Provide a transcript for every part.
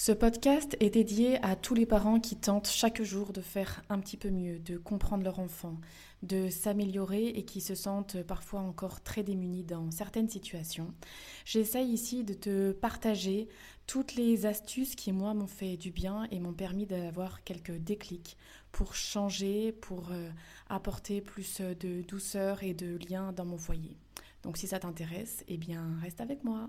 Ce podcast est dédié à tous les parents qui tentent chaque jour de faire un petit peu mieux, de comprendre leur enfant, de s'améliorer et qui se sentent parfois encore très démunis dans certaines situations. J'essaye ici de te partager toutes les astuces qui, moi, m'ont fait du bien et m'ont permis d'avoir quelques déclics pour changer, pour euh, apporter plus de douceur et de lien dans mon foyer. Donc si ça t'intéresse, eh bien, reste avec moi.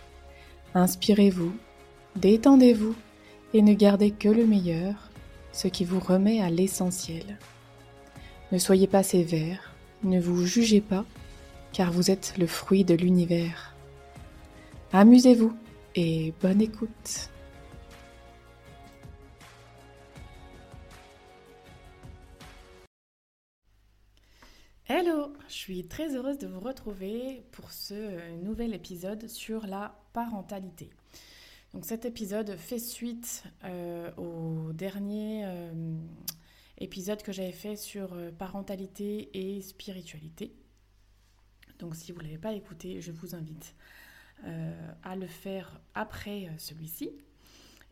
Inspirez-vous, détendez-vous et ne gardez que le meilleur, ce qui vous remet à l'essentiel. Ne soyez pas sévère, ne vous jugez pas, car vous êtes le fruit de l'univers. Amusez-vous et bonne écoute. Hello, je suis très heureuse de vous retrouver pour ce nouvel épisode sur la parentalité. Donc cet épisode fait suite euh, au dernier euh, épisode que j'avais fait sur euh, parentalité et spiritualité. Donc si vous ne l'avez pas écouté, je vous invite à le faire après celui-ci.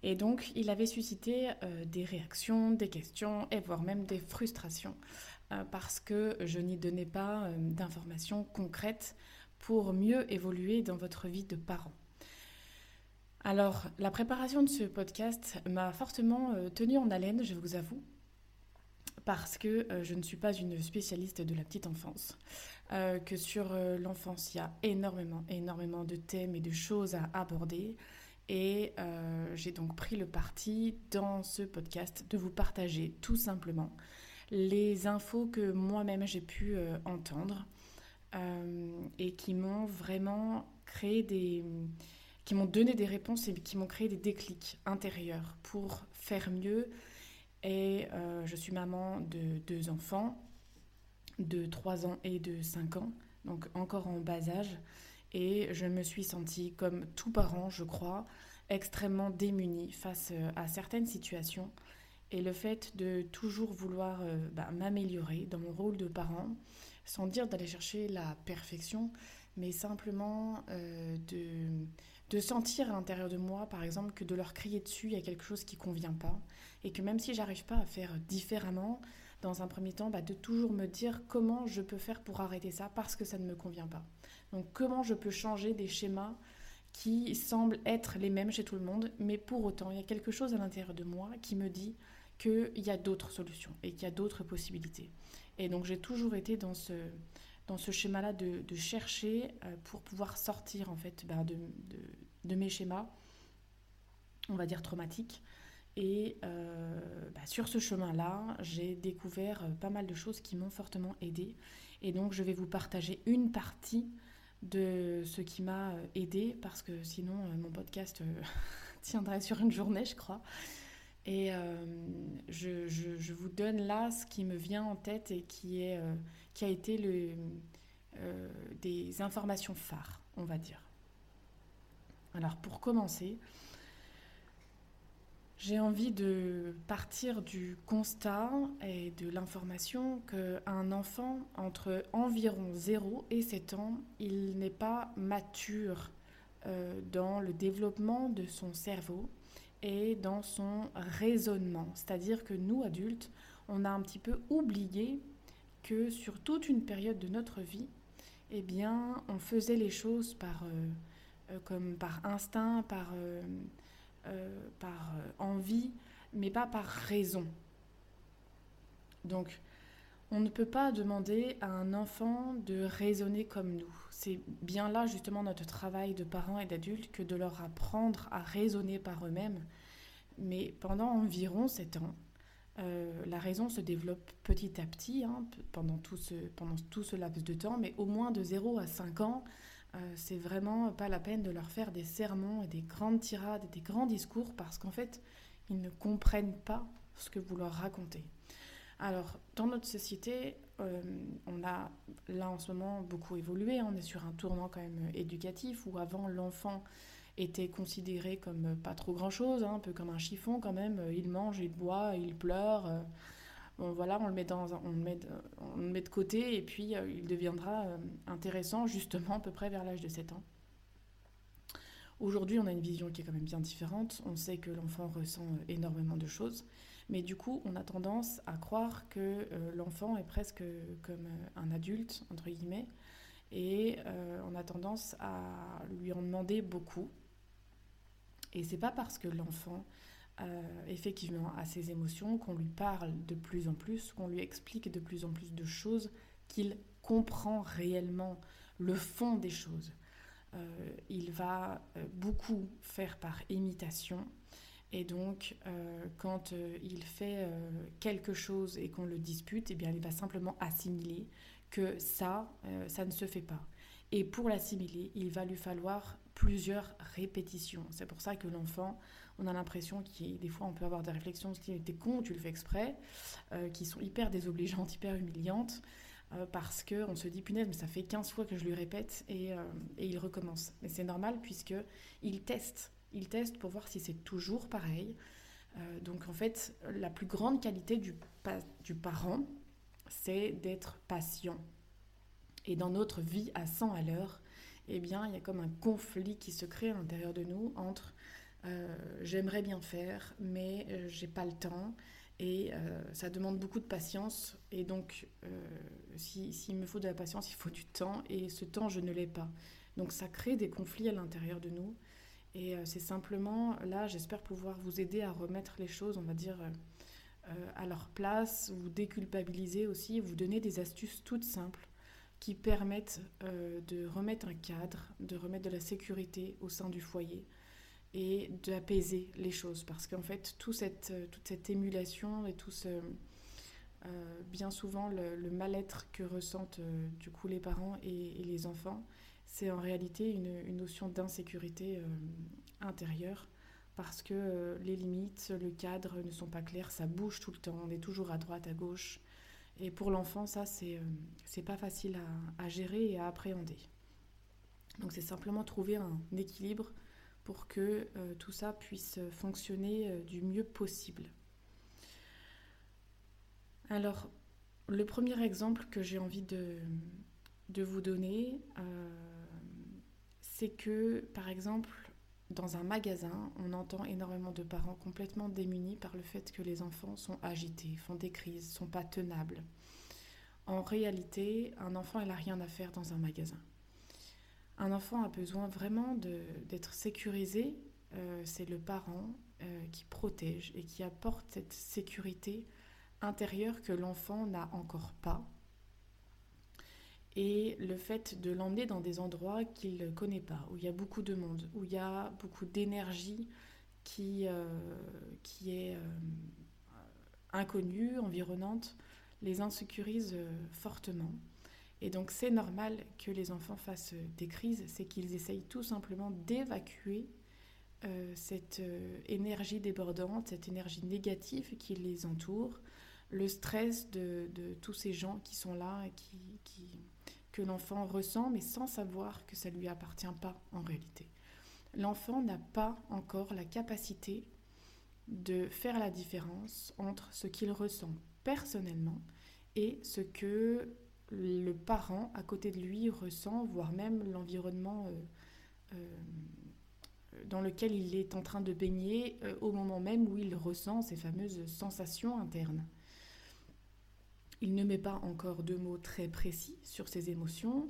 Et donc il avait suscité des réactions, des questions et voire même des frustrations euh, parce que je n'y donnais pas euh, d'informations concrètes pour mieux évoluer dans votre vie de parent. Alors, la préparation de ce podcast m'a fortement euh, tenue en haleine, je vous avoue, parce que je ne suis pas une spécialiste de la petite enfance, que sur l'enfance, il y a énormément, énormément de thèmes et de choses à aborder. Et j'ai donc pris le parti dans ce podcast de vous partager tout simplement les infos que moi-même j'ai pu euh, entendre euh, et qui m'ont vraiment créé des qui m'ont donné des réponses et qui m'ont créé des déclics intérieurs pour faire mieux. Et euh, je suis maman de deux enfants, de 3 ans et de 5 ans, donc encore en bas âge. Et je me suis sentie, comme tout parent, je crois, extrêmement démunie face à certaines situations et le fait de toujours vouloir euh, bah, m'améliorer dans mon rôle de parent, sans dire d'aller chercher la perfection, mais simplement euh, de, de sentir à l'intérieur de moi, par exemple, que de leur crier dessus, il y a quelque chose qui ne convient pas, et que même si j'arrive pas à faire différemment, dans un premier temps, bah, de toujours me dire comment je peux faire pour arrêter ça, parce que ça ne me convient pas. Donc comment je peux changer des schémas qui semblent être les mêmes chez tout le monde, mais pour autant, il y a quelque chose à l'intérieur de moi qui me dit qu'il y a d'autres solutions et qu'il y a d'autres possibilités. Et donc j'ai toujours été dans ce, schéma-là de, chercher euh, pour pouvoir sortir en fait ben, de, de, mes schémas, on va dire traumatiques. Et euh, ben, sur ce chemin-là, j'ai découvert euh, pas mal de choses qui m'ont fortement aidé. Et donc je vais vous partager une partie de ce qui m'a aidé parce que sinon mon podcast tiendrait sur une journée, je crois. Et euh, je, vous donne là ce qui me vient en tête et qui, est, euh, qui a été euh, des informations phares, on va dire. Alors pour commencer, j'ai envie de partir du constat et de l'information qu'un enfant entre environ 0 et 7 ans, il n'est pas mature dans le développement de son cerveau et dans son raisonnement. C'est-à-dire que nous, adultes, on a un petit peu oublié que sur toute une période de notre vie, eh bien, on faisait les choses par, euh, euh, comme par instinct, par, euh, par envie, mais pas par raison. Donc, on ne peut pas demander à un enfant de raisonner comme nous. C'est bien là justement notre travail de parents et d'adultes que de leur apprendre à raisonner par eux-mêmes. mais pendant environ 7 ans, la raison se développe petit à petit hein, pendant, tout ce, laps de temps, mais au moins de 0 à 5 ans, c'est vraiment pas la peine de leur faire des sermons et des grandes tirades et des grands discours parce qu'en fait, ils ne comprennent pas ce que vous leur racontez. Alors, dans notre société, euh, on a là en ce moment beaucoup évolué. On est sur un tournant quand même éducatif où avant l'enfant était considéré comme pas trop grand chose, hein, un peu comme un chiffon quand même. Il mange, il boit, il pleure. Euh, bon, voilà, on le met dans, on le met, on le met de côté et puis euh, il deviendra intéressant justement à peu près vers l'âge de 7 ans. Aujourd'hui, on a une vision qui est quand même bien différente. On sait que l'enfant ressent énormément de choses. Mais du coup, on a tendance à croire que euh, l'enfant est presque comme euh, un adulte, entre guillemets, et euh, on a tendance à lui en demander beaucoup. Et c'est pas parce que l'enfant effectivement a ses émotions qu'on lui parle de plus en plus, qu'on lui explique de plus en plus de choses, qu'il comprend réellement le fond des choses. il va beaucoup faire par imitation et donc, euh, quand euh, il fait euh, quelque chose et qu'on le dispute, eh bien, il va simplement assimiler que ça, ça ne se fait pas. Et pour l'assimiler, il va lui falloir plusieurs répétitions. C'est pour ça que l'enfant, on a l'impression qu'il, des fois, on peut avoir des réflexions qui t'es con, tu le fais exprès, qui sont hyper désobligeantes, hyper humiliantes, parce qu'on se dit, punaise, mais ça fait 15 fois que je lui répète et, et il recommence. Mais c'est normal puisque il teste il teste pour voir si c'est toujours pareil. Euh, donc en fait, la plus grande qualité du, parent, c'est d'être patient. Et dans notre vie à 100 à l'heure, eh bien, il y a comme un conflit qui se crée à l'intérieur de nous entre euh, j'aimerais bien faire, mais euh, j'ai pas le temps. Et ça demande beaucoup de patience. Et donc, s'il me faut de la patience, il faut du temps. Et ce temps, je ne l'ai pas. Donc, ça crée des conflits à l'intérieur de nous. Et euh, c'est simplement, là, j'espère pouvoir vous aider à remettre les choses, on va dire, euh, euh, à leur place, vous déculpabiliser aussi, vous donner des astuces toutes simples qui permettent de remettre un cadre, de remettre de la sécurité au sein du foyer et d'apaiser les choses. Parce qu'en fait, cette, toute cette émulation et tout ce... bien souvent, le, mal-être que ressentent du coup les parents et les enfants, c'est en réalité une, notion d'insécurité euh, intérieure parce que euh, les limites, le cadre ne sont pas clairs, ça bouge tout le temps, on est toujours à droite, à gauche. Et pour l'enfant, ça, c'est euh, pas facile à, gérer et à appréhender. Donc c'est simplement trouver un équilibre pour que tout ça puisse fonctionner du mieux possible. Alors, le premier exemple que j'ai envie de, de, vous donner, c'est que, par exemple, dans un magasin, on entend énormément de parents complètement démunis par le fait que les enfants sont agités, font des crises, sont pas tenables. En réalité, un enfant, il n'a rien à faire dans un magasin. Un enfant a besoin vraiment d'être sécurisé. Euh, c'est le parent euh, qui protège et qui apporte cette sécurité intérieure que l'enfant n'a encore pas et le fait de l'emmener dans des endroits qu'il ne connaît pas, où il y a beaucoup de monde, où il y a beaucoup d'énergie qui, euh, est euh, inconnue, environnante, les insécurise euh, fortement. Et donc c'est normal que les enfants fassent des crises, c'est qu'ils essayent tout simplement d'évacuer cette énergie débordante, cette énergie négative qui les entoure, le stress de, tous ces gens qui sont là qui, qui l'enfant ressent, mais sans savoir que ça ne lui appartient pas en réalité. L'enfant n'a pas encore la capacité de faire la différence entre ce qu'il ressent personnellement et ce que le parent à côté de lui ressent, voire même l'environnement euh, euh, dans lequel il est en train de baigner euh, au moment même où il ressent ces fameuses sensations internes. Il ne met pas encore de mots très précis sur ses émotions,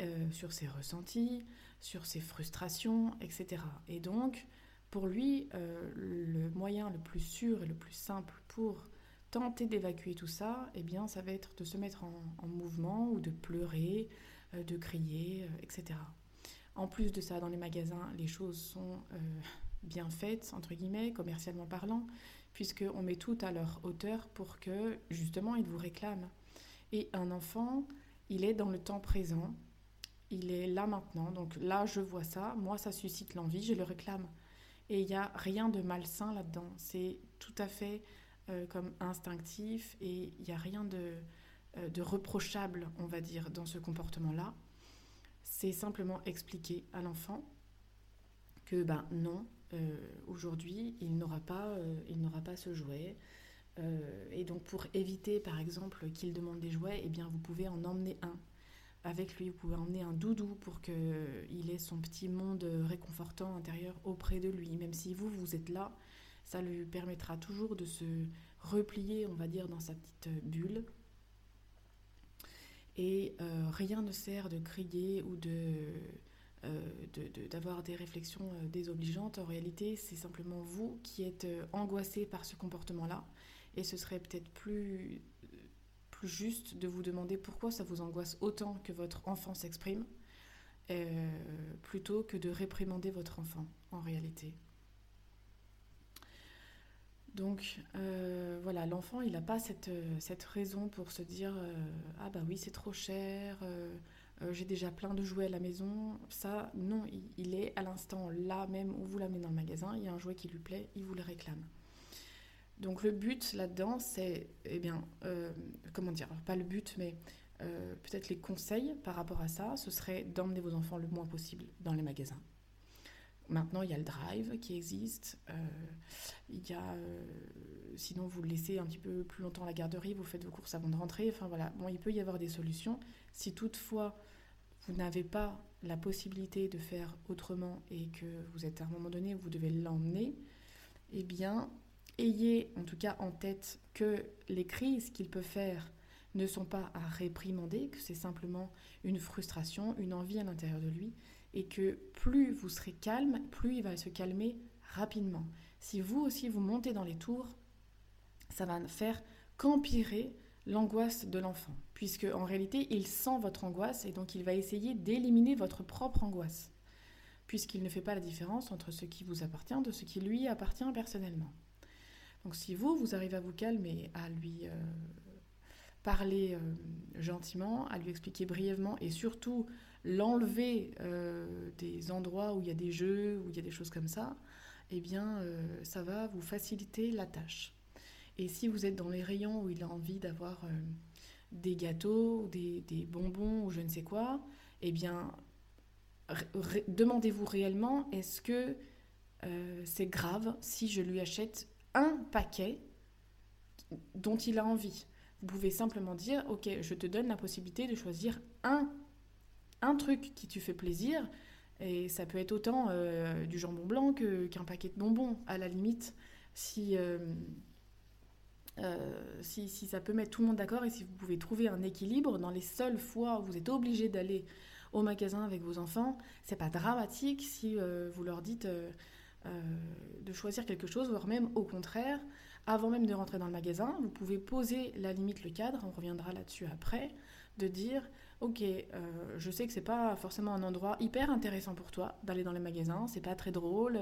euh, sur ses ressentis, sur ses frustrations, etc. Et donc, pour lui, euh, le moyen le plus sûr et le plus simple pour tenter d'évacuer tout ça, eh bien, ça va être de se mettre en, mouvement ou de pleurer, euh, de crier, etc. En plus de ça, dans les magasins, les choses sont bien faites, entre guillemets, commercialement parlant, puisqu'on met tout à leur hauteur pour que, justement, ils vous réclament. Et un enfant, il est dans le temps présent, il est là maintenant, donc là, je vois ça, moi, ça suscite l'envie, je le réclame. Et il n'y a rien de malsain là-dedans, c'est tout à fait euh, comme instinctif et il n'y a rien de, euh, de reprochable, on va dire, dans ce comportement-là. C'est simplement expliquer à l'enfant que ben non, aujourd'hui, il n'aura pas, euh, pas ce jouet. Euh, et donc pour éviter, par exemple, qu'il demande des jouets, eh bien vous pouvez en emmener un avec lui. Vous pouvez emmener un doudou pour qu'il ait son petit monde réconfortant intérieur auprès de lui. Même si vous, vous êtes là, ça lui permettra toujours de se replier, on va dire, dans sa petite bulle. Et rien ne sert de crier ou de euh, d'avoir des réflexions euh, désobligeantes. En réalité, c'est simplement vous qui êtes euh, angoissé par ce comportement-là. Et ce serait peut-être plus, plus juste de vous demander pourquoi ça vous angoisse autant que votre enfant s'exprime, plutôt que de réprimander votre enfant, en réalité. Donc voilà, l'enfant, il n'a pas cette, cette, raison pour se dire Ah bah oui, c'est trop cher, euh, j'ai déjà plein de jouets à la maison. Ça, non, il, est à l'instant là même où vous l'amenez dans le magasin, il y a un jouet qui lui plaît, il vous le réclame. Donc le but là-dedans, c'est, eh bien, euh, comment dire, pas le but, mais euh, peut-être les conseils par rapport à ça, ce serait d'emmener vos enfants le moins possible dans les magasins. Maintenant, il y a le drive qui existe. il y a, sinon, vous le laissez un petit peu plus longtemps à la garderie, vous faites vos courses avant de rentrer. Enfin voilà, bon, il peut y avoir des solutions. Si toutefois vous n'avez pas la possibilité de faire autrement et que vous êtes à un moment donné où vous devez l'emmener, eh bien, ayez en tout cas en tête que les crises qu'il peut faire ne sont pas à réprimander, que c'est simplement une frustration, une envie à l'intérieur de lui, et que plus vous serez calme, plus il va se calmer rapidement. Si vous aussi vous montez dans les tours, ça va faire qu'empirer l'angoisse de l'enfant, puisque en réalité, il sent votre angoisse et donc il va essayer d'éliminer votre propre angoisse, puisqu'il ne fait pas la différence entre ce qui vous appartient de ce qui lui appartient personnellement. Donc si vous, vous arrivez à vous calmer, à lui euh, parler euh, gentiment, à lui expliquer brièvement et surtout l'enlever euh, des endroits où il y a des jeux, où il y a des choses comme ça, eh bien ça va vous faciliter la tâche. Et si vous êtes dans les rayons où il a envie d'avoir euh, des gâteaux, des, des, bonbons ou je ne sais quoi, eh bien, demandez-vous réellement, est-ce que euh, c'est grave si je lui achète un paquet dont il a envie? Vous pouvez simplement dire, ok, je te donne la possibilité de choisir un, un truc qui te fait plaisir, et ça peut être autant euh, du jambon blanc qu'un paquet de bonbons, à la limite, si... Euh, si, ça peut mettre tout le monde d'accord et si vous pouvez trouver un équilibre dans les seules fois où vous êtes obligé d'aller au magasin avec vos enfants, c'est pas dramatique si euh, vous leur dites euh, de choisir quelque chose, voire même au contraire, avant même de rentrer dans le magasin, vous pouvez poser la limite, le cadre, on reviendra là-dessus après, de dire ok, je sais que c'est pas forcément un endroit hyper intéressant pour toi d'aller dans les magasins, c'est pas très drôle,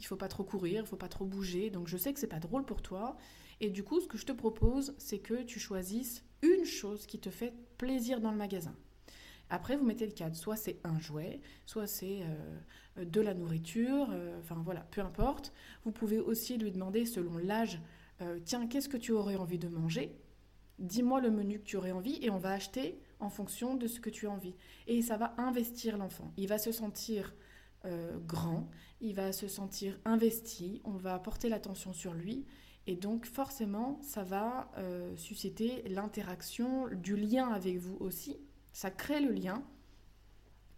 il faut pas trop courir, il faut pas trop bouger, donc je sais que c'est pas drôle pour toi, et du coup, ce que je te propose, c'est que tu choisisses une chose qui te fait plaisir dans le magasin. Après, vous mettez le cadre. Soit c'est un jouet, soit c'est euh, de la nourriture, euh, enfin voilà, peu importe. Vous pouvez aussi lui demander, selon l'âge, euh, tiens, qu'est-ce que tu aurais envie de manger? Dis-moi le menu que tu aurais envie et on va acheter en fonction de ce que tu as envie. Et ça va investir l'enfant. Il va se sentir grand, il va se sentir investi, on va porter l'attention sur lui et donc forcément, ça va euh, susciter l'interaction, du lien avec vous aussi. Ça crée le lien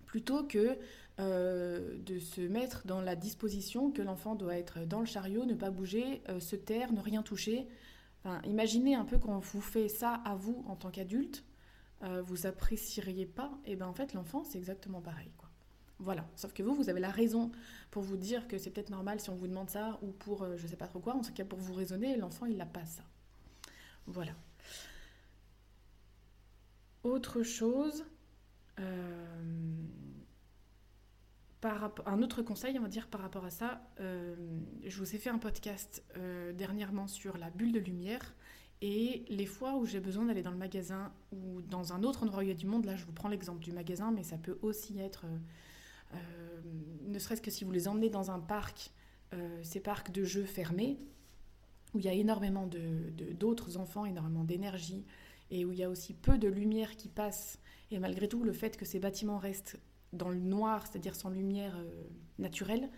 plutôt que euh, de se mettre dans la disposition que l'enfant doit être dans le chariot, ne pas bouger, euh, se taire, ne rien toucher. Imaginez un peu quand vous fait ça à vous en tant qu'adulte, vous apprécieriez pas. Et bien en fait, l'enfant, c'est exactement pareil. Voilà. Sauf que vous, vous avez la raison pour vous dire que c'est peut-être normal si on vous demande ça, ou pour euh, je sais pas trop quoi, en tout cas pour vous raisonner, l'enfant, il n'a pas ça. Voilà. Autre chose, euh, un autre conseil, on va dire, par rapport à ça, euh, je vous ai fait un podcast euh, dernièrement sur la bulle de lumière et les fois où j'ai besoin d'aller dans le magasin ou dans un autre endroit du monde. Là, je vous prends l'exemple du magasin, mais ça peut aussi être, euh, ne serait-ce que si vous les emmenez dans un parc, ces parcs de jeux fermés, où il y a énormément d'autres de, enfants, énormément d'énergie, et où il y a aussi peu de lumière qui passe. Et malgré tout, le fait que ces bâtiments restent dans le noir, c'est-à-dire sans lumière euh, naturelle, euh,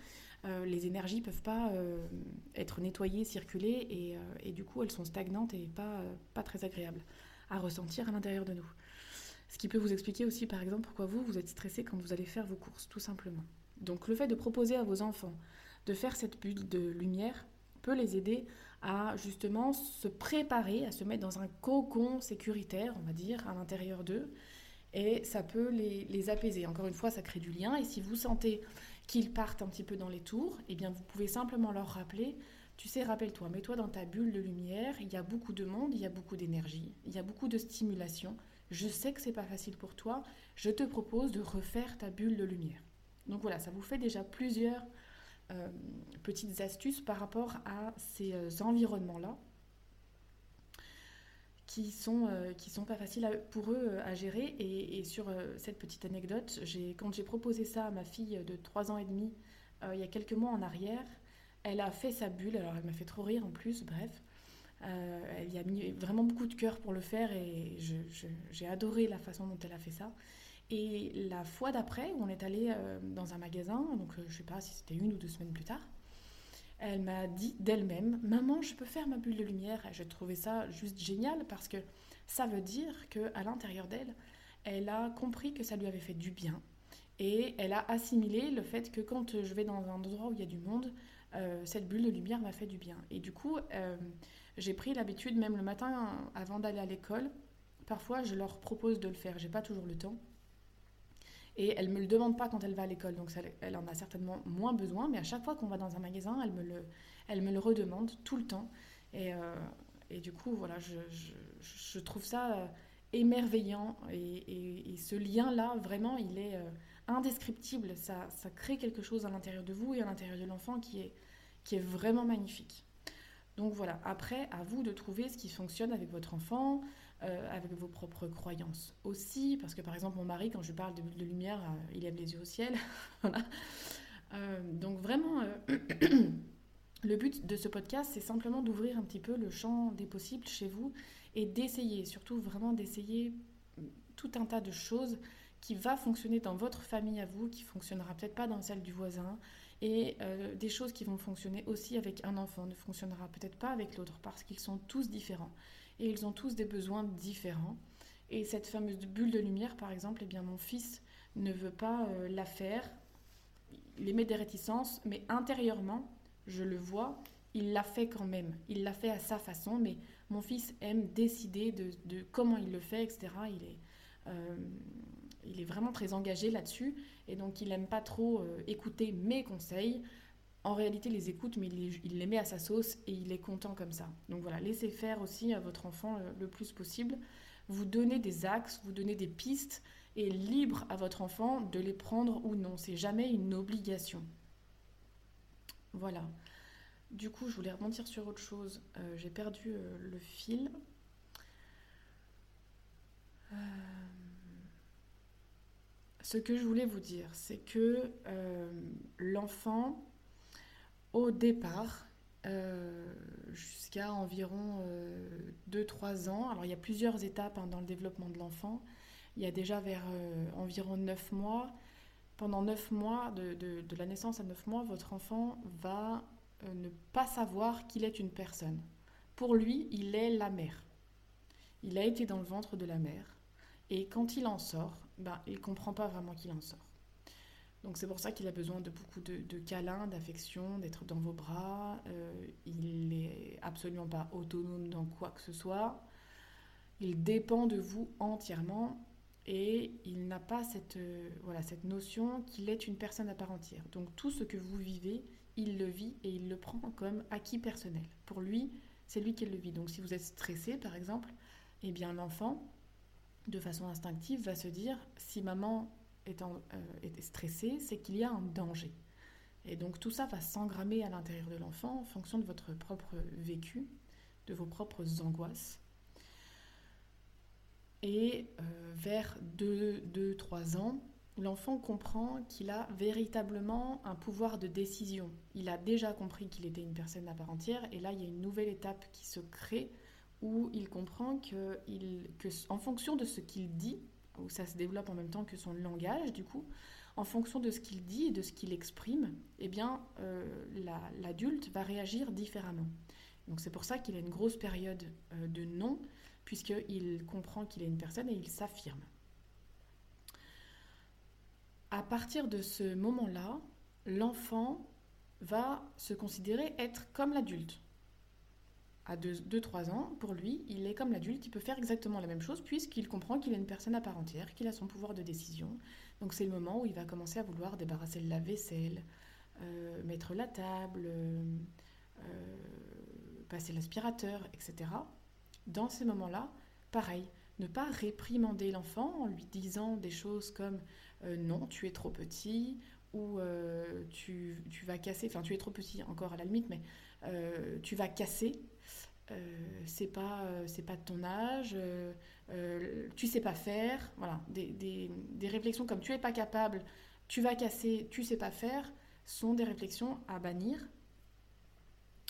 les énergies ne peuvent pas euh, être nettoyées, circuler, et, et, du coup elles sont stagnantes et pas, pas très agréables à ressentir à l'intérieur de nous. Ce qui peut vous expliquer aussi par exemple pourquoi vous, vous êtes stressé quand vous allez faire vos courses, tout simplement. Donc le fait de proposer à vos enfants de faire cette bulle de lumière peut les aider à justement se préparer, à se mettre dans un cocon sécuritaire, on va dire, à l'intérieur d'eux, et ça peut les, apaiser. Encore une fois, ça crée du lien et si vous sentez qu'ils partent un petit peu dans les tours, eh bien vous pouvez simplement leur rappeler, tu sais, rappelle-toi, mets-toi dans ta bulle de lumière, il y a beaucoup de monde, il y a beaucoup d'énergie, il y a beaucoup de stimulation. Je sais que c'est pas facile pour toi, je te propose de refaire ta bulle de lumière. Donc voilà, ça vous fait déjà plusieurs euh, petites astuces par rapport à ces euh, environnements-là qui sont, euh, qui sont pas faciles pour eux euh, à gérer. Et, sur euh, cette petite anecdote, quand j'ai proposé ça à ma fille de 3 ans et demi, il y a quelques mois en arrière, elle a fait sa bulle, alors elle m'a fait trop rire en plus, bref. elle y a mis vraiment beaucoup de cœur pour le faire et j'ai adoré la façon dont elle a fait ça. Et la fois d'après, on est allé dans un magasin, donc je sais pas si c'était une ou deux semaines plus tard, elle m'a dit d'elle-même Maman, je peux faire ma bulle de lumière. J'ai trouvé ça juste génial parce que ça veut dire qu'à l'intérieur d'elle, elle a compris que ça lui avait fait du bien. Et elle a assimilé le fait que quand je vais dans un endroit où il y a du monde, euh, cette bulle de lumière m'a fait du bien. Et du coup, euh, j'ai pris l'habitude, même le matin avant d'aller à l'école, parfois je leur propose de le faire. J'ai pas toujours le temps. Et elle me le demande pas quand elle va à l'école, donc elle en a certainement moins besoin. Mais à chaque fois qu'on va dans un magasin, elle me le, elle me le redemande tout le temps. Et, euh, et du coup, voilà, je, je, trouve ça euh, émerveillant. Et, et, ce lien-là, vraiment, il est euh, indescriptible. Ça, ça crée quelque chose à l'intérieur de vous et à l'intérieur de l'enfant qui est, qui est vraiment magnifique. Donc voilà, après, à vous de trouver ce qui fonctionne avec votre enfant, euh, avec vos propres croyances aussi. Parce que par exemple, mon mari, quand je parle de de lumière, euh, il lève les yeux au ciel. Euh, donc vraiment, le but de ce podcast, c'est simplement d'ouvrir un petit peu le champ des possibles chez vous et d'essayer, surtout vraiment d'essayer tout un tas de choses qui va fonctionner dans votre famille à vous, qui fonctionnera peut-être pas dans celle du voisin, et des choses qui vont fonctionner aussi avec un enfant, ne fonctionnera peut-être pas avec l'autre, parce qu'ils sont tous différents et ils ont tous des besoins différents. Et cette fameuse bulle de lumière, par exemple, eh bien, mon fils ne veut pas euh, la faire. Il émet des réticences, mais intérieurement, je le vois, il l'a fait quand même. Il l'a fait à sa façon, mais mon fils aime décider de, comment il le fait, etc. Il est, euh, il est vraiment très engagé là-dessus, et donc il n'aime pas trop euh, écouter mes conseils en réalité les écoute, mais il, les met à sa sauce et il est content comme ça. Donc voilà, laissez faire aussi à votre enfant le, plus possible. Vous donnez des axes, vous donnez des pistes et libre à votre enfant de les prendre ou non. C'est jamais une obligation. Voilà. Du coup, je voulais rebondir sur autre chose. Euh, j'ai perdu euh, le fil. Euh, ce que je voulais vous dire, c'est que l'enfant au départ, euh, jusqu'à environ 2-3 euh, ans. Alors il y a plusieurs étapes hein, dans le développement de l'enfant. Il y a déjà vers euh, environ 9 mois. Pendant 9 mois, de, la naissance à 9 mois, votre enfant va ne pas savoir qu'il est une personne. Pour lui, il est la mère. Il a été dans le ventre de la mère. Et quand il en sort, ben, il ne comprend pas vraiment qu'il en sort. Donc c'est pour ça qu'il a besoin de beaucoup de, câlins, d'affection, d'être dans vos bras. Euh, il n'est absolument pas autonome dans quoi que ce soit. Il dépend de vous entièrement et il n'a pas cette, euh, voilà, cette notion qu'il est une personne à part entière. Donc tout ce que vous vivez, il le vit et il le prend comme acquis personnel. Pour lui, c'est lui qui le vit. Donc si vous êtes stressé, par exemple, eh bien l'enfant, de façon instinctive, va se dire si maman est, est stressé, c'est qu'il y a un danger. Et donc tout ça va s'engrammer à l'intérieur de l'enfant en fonction de votre propre vécu, de vos propres angoisses. Et euh, vers 2-3 ans, l'enfant comprend qu'il a véritablement un pouvoir de décision. Il a déjà compris qu'il était une personne à part entière, et là il y a une nouvelle étape qui se crée où il comprend que, que en fonction de ce qu'il dit, où ça se développe en même temps que son langage du coup, en fonction de ce qu'il dit et de ce qu'il exprime, eh bien, euh, l'adulte va réagir différemment. Donc c'est pour ça qu'il a une grosse période euh, de non, puisqu'il comprend qu'il est une personne et il s'affirme. À partir de ce moment-là, l'enfant va se considérer être comme l'adulte. À 2-3 ans, pour lui, il est comme l'adulte, il peut faire exactement la même chose puisqu'il comprend qu'il est une personne à part entière, qu'il a son pouvoir de décision, donc c'est le moment où il va commencer à vouloir débarrasser le lave-vaisselle, euh, mettre la table, euh, euh, passer l'aspirateur, etc. Dans ces moments-là, pareil, ne pas réprimander l'enfant en lui disant des choses comme non, tu es trop petit ou tu, tu, vas casser, enfin tu es trop petit encore à la limite, mais tu vas casser euh, c'est pas euh, c'est pas de ton âge, euh, tu sais pas faire, voilà, des, des, des, réflexions comme tu es pas capable, tu vas casser, tu sais pas faire, sont des réflexions à bannir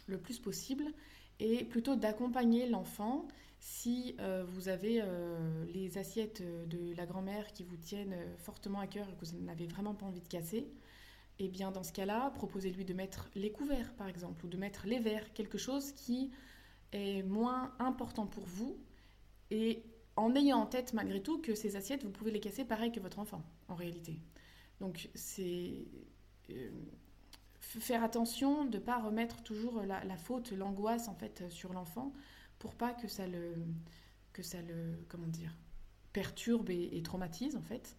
le plus possible et plutôt d'accompagner l'enfant si vous avez les assiettes de la grand-mère qui vous tiennent fortement à cœur et que vous n'avez vraiment pas envie de casser, et eh bien dans ce cas-là, proposez-lui de mettre les couverts par exemple ou de mettre les verres, quelque chose qui est moins important pour vous et en ayant en tête malgré tout que ces assiettes, vous pouvez les casser pareil que votre enfant, en réalité. Donc c'est euh, faire attention de ne pas remettre toujours la, faute, l'angoisse en fait sur l'enfant pour pas que ça le, que ça le comment dire, perturbe et, traumatise en fait.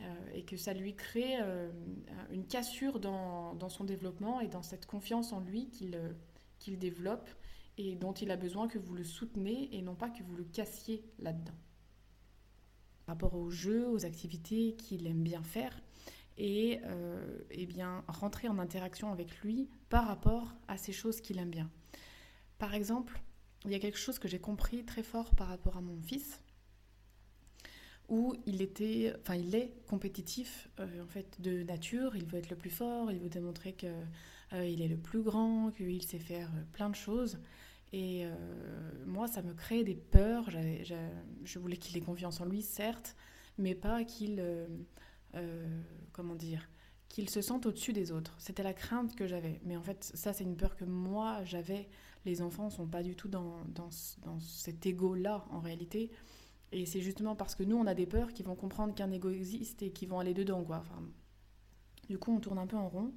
Euh, et que ça lui crée euh, une cassure dans, dans, son développement et dans cette confiance en lui qu'il qu'il développe et dont il a besoin que vous le soutenez et non pas que vous le cassiez là-dedans. Par rapport aux jeux, aux activités qu'il aime bien faire, et euh, eh bien rentrer en interaction avec lui par rapport à ces choses qu'il aime bien. Par exemple, il y a quelque chose que j'ai compris très fort par rapport à mon fils, où il était, enfin il est compétitif euh, en fait de nature. Il veut être le plus fort, il veut démontrer que il est le plus grand, qu'il sait faire plein de choses. Et euh, moi, ça me créait des peurs. je voulais qu'il ait confiance en lui, certes, mais pas qu'il, euh, euh, comment dire, qu'il se sente au-dessus des autres. C'était la crainte que j'avais. Mais en fait, ça, c'est une peur que moi, j'avais. Les enfants ne sont pas du tout dans, dans, dans cet ego-là, en réalité. Et c'est justement parce que nous, on a des peurs qui vont comprendre qu'un ego existe et qui vont aller dedans, quoi. Du coup, on tourne un peu en rond.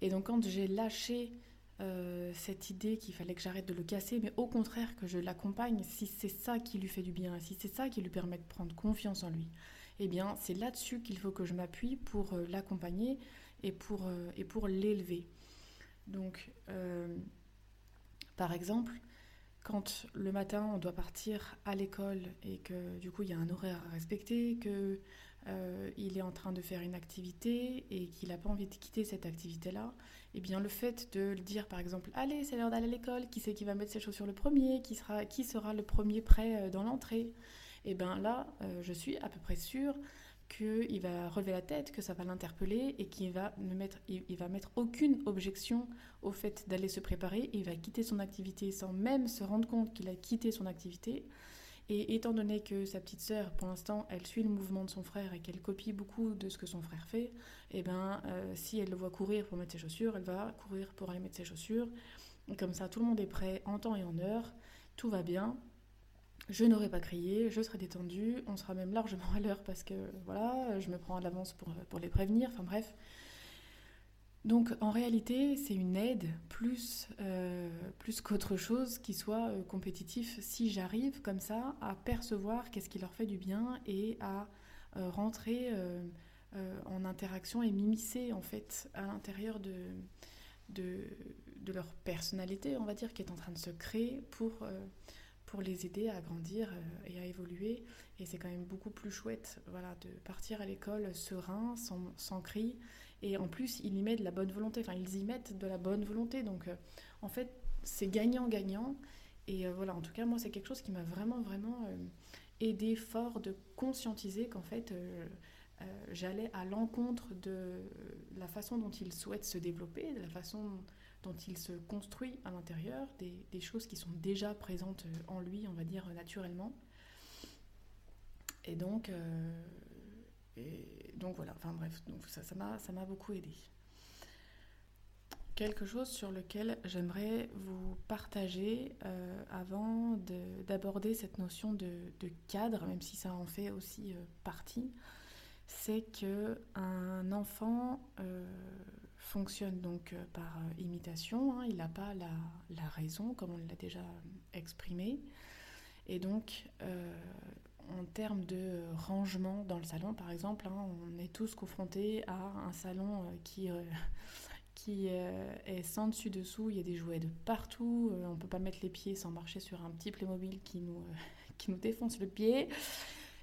Et donc, quand j'ai lâché euh, cette idée qu'il fallait que j'arrête de le casser, mais au contraire que je l'accompagne si c'est ça qui lui fait du bien, si c'est ça qui lui permet de prendre confiance en lui. Eh bien, c'est là-dessus qu'il faut que je m'appuie pour euh, l'accompagner et pour, euh, et pour l'élever. Donc, par exemple, quand le matin on doit partir à l'école et que du coup il y a un horaire à respecter, que il est en train de faire une activité et qu'il n'a pas envie de quitter cette activité-là, eh bien le fait de le dire par exemple, allez, c'est l'heure d'aller à l'école, qui c'est qui va mettre ses chaussures le premier, qui sera, qui sera le premier prêt euh, dans l'entrée, eh bien là, euh, je suis à peu près sûre qu'il va relever la tête, que ça va l'interpeller et qu'il va ne mettre, il, va mettre aucune objection au fait d'aller se préparer. Il va quitter son activité sans même se rendre compte qu'il a quitté son activité. Et étant donné que sa petite sœur, pour l'instant, elle suit le mouvement de son frère et qu'elle copie beaucoup de ce que son frère fait, et eh ben, euh, si elle le voit courir pour mettre ses chaussures, elle va courir pour aller mettre ses chaussures. Comme ça, tout le monde est prêt en temps et en heure, tout va bien. Je n'aurai pas crié, je serai détendue, on sera même largement à l'heure parce que voilà, je me prends à l'avance pour, pour les prévenir, enfin bref. Donc en réalité, c'est une aide plus, euh, plus qu'autre chose qui soit euh, compétitif si j'arrive comme ça à percevoir qu'est-ce qui leur fait du bien et à euh, rentrer en interaction et m'immiscer en fait à l'intérieur de, leur personnalité, on va dire, qui est en train de se créer pour, pour les aider à grandir et à évoluer. Et c'est quand même beaucoup plus chouette voilà, de partir à l'école serein, sans, sans cri. Et en plus, ils y mettent de la bonne volonté. Enfin, ils y mettent de la bonne volonté. Donc, en fait, c'est gagnant-gagnant. Et voilà, en tout cas, moi, c'est quelque chose qui m'a vraiment, vraiment aidé fort de conscientiser qu'en fait, euh, j'allais à l'encontre de la façon dont il souhaite se développer, de la façon dont il se construit à l'intérieur, des, choses qui sont déjà présentes en lui, on va dire naturellement. Et donc, euh, donc voilà, enfin bref, donc ça, ça m'a beaucoup aidé. Quelque chose sur lequel j'aimerais vous partager euh, avant d'aborder cette notion de, cadre, même si ça en fait aussi partie c'est que un enfant euh, fonctionne donc euh, par euh, imitation, hein. il n'a pas la, raison, comme on l'a déjà exprimé. Et donc, en termes de rangement dans le salon, par exemple, hein, on est tous confrontés à un salon qui, qui est sans dessus-dessous, il y a des jouets de partout, on ne peut pas mettre les pieds sans marcher sur un petit Playmobil qui nous, qui nous défonce le pied.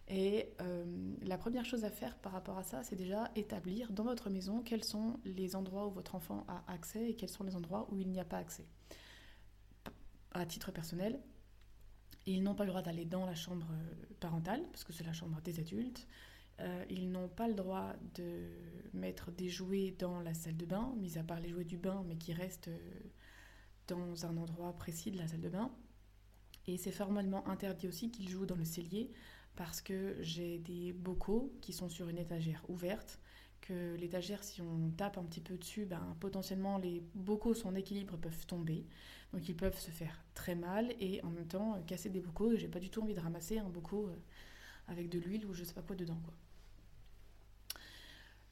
Et euh, la première chose à faire par rapport à ça, c'est déjà établir dans votre maison quels sont les endroits où votre enfant a accès et quels sont les endroits où il n'y a pas accès. À titre personnel, ils n'ont pas le droit d'aller dans la chambre parentale, parce que c'est la chambre des adultes. Euh, ils n'ont pas le droit de mettre des jouets dans la salle de bain, mis à part les jouets du bain, mais qui restent euh, dans un endroit précis de la salle de bain. Et c'est formellement interdit aussi qu'ils jouent dans le cellier, parce que j'ai des bocaux qui sont sur une étagère ouverte, que l'étagère, si on tape un petit peu dessus, ben, potentiellement les bocaux, son équilibre peuvent tomber. Donc ils peuvent se faire très mal et en même temps euh, casser des bocaux. J'ai pas du tout envie de ramasser un bocaux euh, avec de l'huile ou je sais pas quoi dedans. Quoi.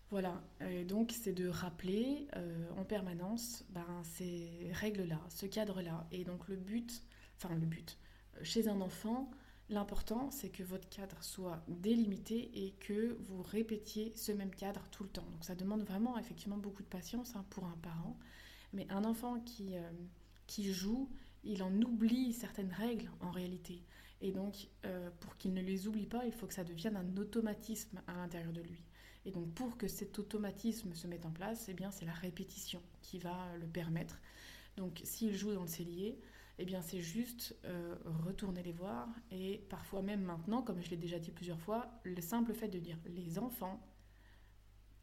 Voilà, donc c'est de rappeler euh, en permanence ben, ces règles-là, ce cadre-là. Et donc le but, enfin le but, chez un enfant, L'important, c'est que votre cadre soit délimité et que vous répétiez ce même cadre tout le temps. Donc ça demande vraiment effectivement beaucoup de patience hein, pour un parent. Mais un enfant qui, qui joue, il en oublie certaines règles en réalité. Et donc, euh, pour qu'il ne les oublie pas, il faut que ça devienne un automatisme à l'intérieur de lui. Et donc, pour que cet automatisme se mette en place, eh bien, c'est la répétition qui va le permettre. Donc, s'il joue dans le cellier, eh bien c'est juste euh, retourner les voir et parfois même maintenant, comme je l'ai déjà dit plusieurs fois, le simple fait de dire les enfants,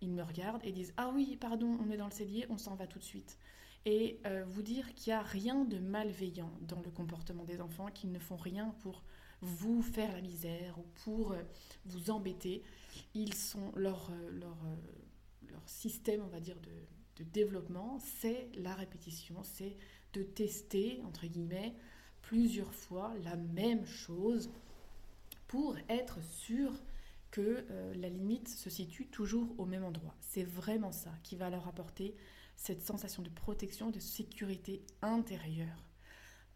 ils me regardent et disent ah oui pardon on est dans le cellier, on s'en va tout de suite. Et euh, vous dire qu'il n'y a rien de malveillant dans le comportement des enfants, qu'ils ne font rien pour vous faire la misère ou pour euh, vous embêter. Ils sont leur, leur, leur système, on va dire, de, développement, c'est la répétition, c'est de tester, entre guillemets, plusieurs fois la même chose pour être sûr que euh, la limite se situe toujours au même endroit. C'est vraiment ça qui va leur apporter cette sensation de protection, de sécurité intérieure.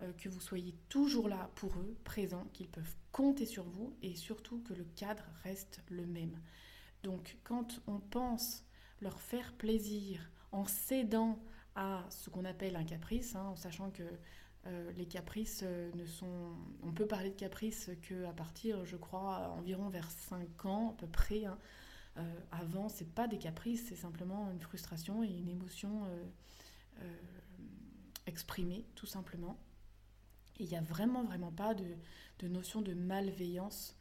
Euh, que vous soyez toujours là pour eux, présents, qu'ils peuvent compter sur vous et surtout que le cadre reste le même. Donc quand on pense leur faire plaisir en cédant à ce qu'on appelle un caprice, hein, en sachant que euh, les caprices euh, ne sont. On peut parler de caprices qu'à partir, je crois, environ vers 5 ans à peu près. Hein. Euh, avant, c'est pas des caprices, c'est simplement une frustration et une émotion exprimée, tout simplement. Il n'y a vraiment, vraiment pas de, notion de malveillance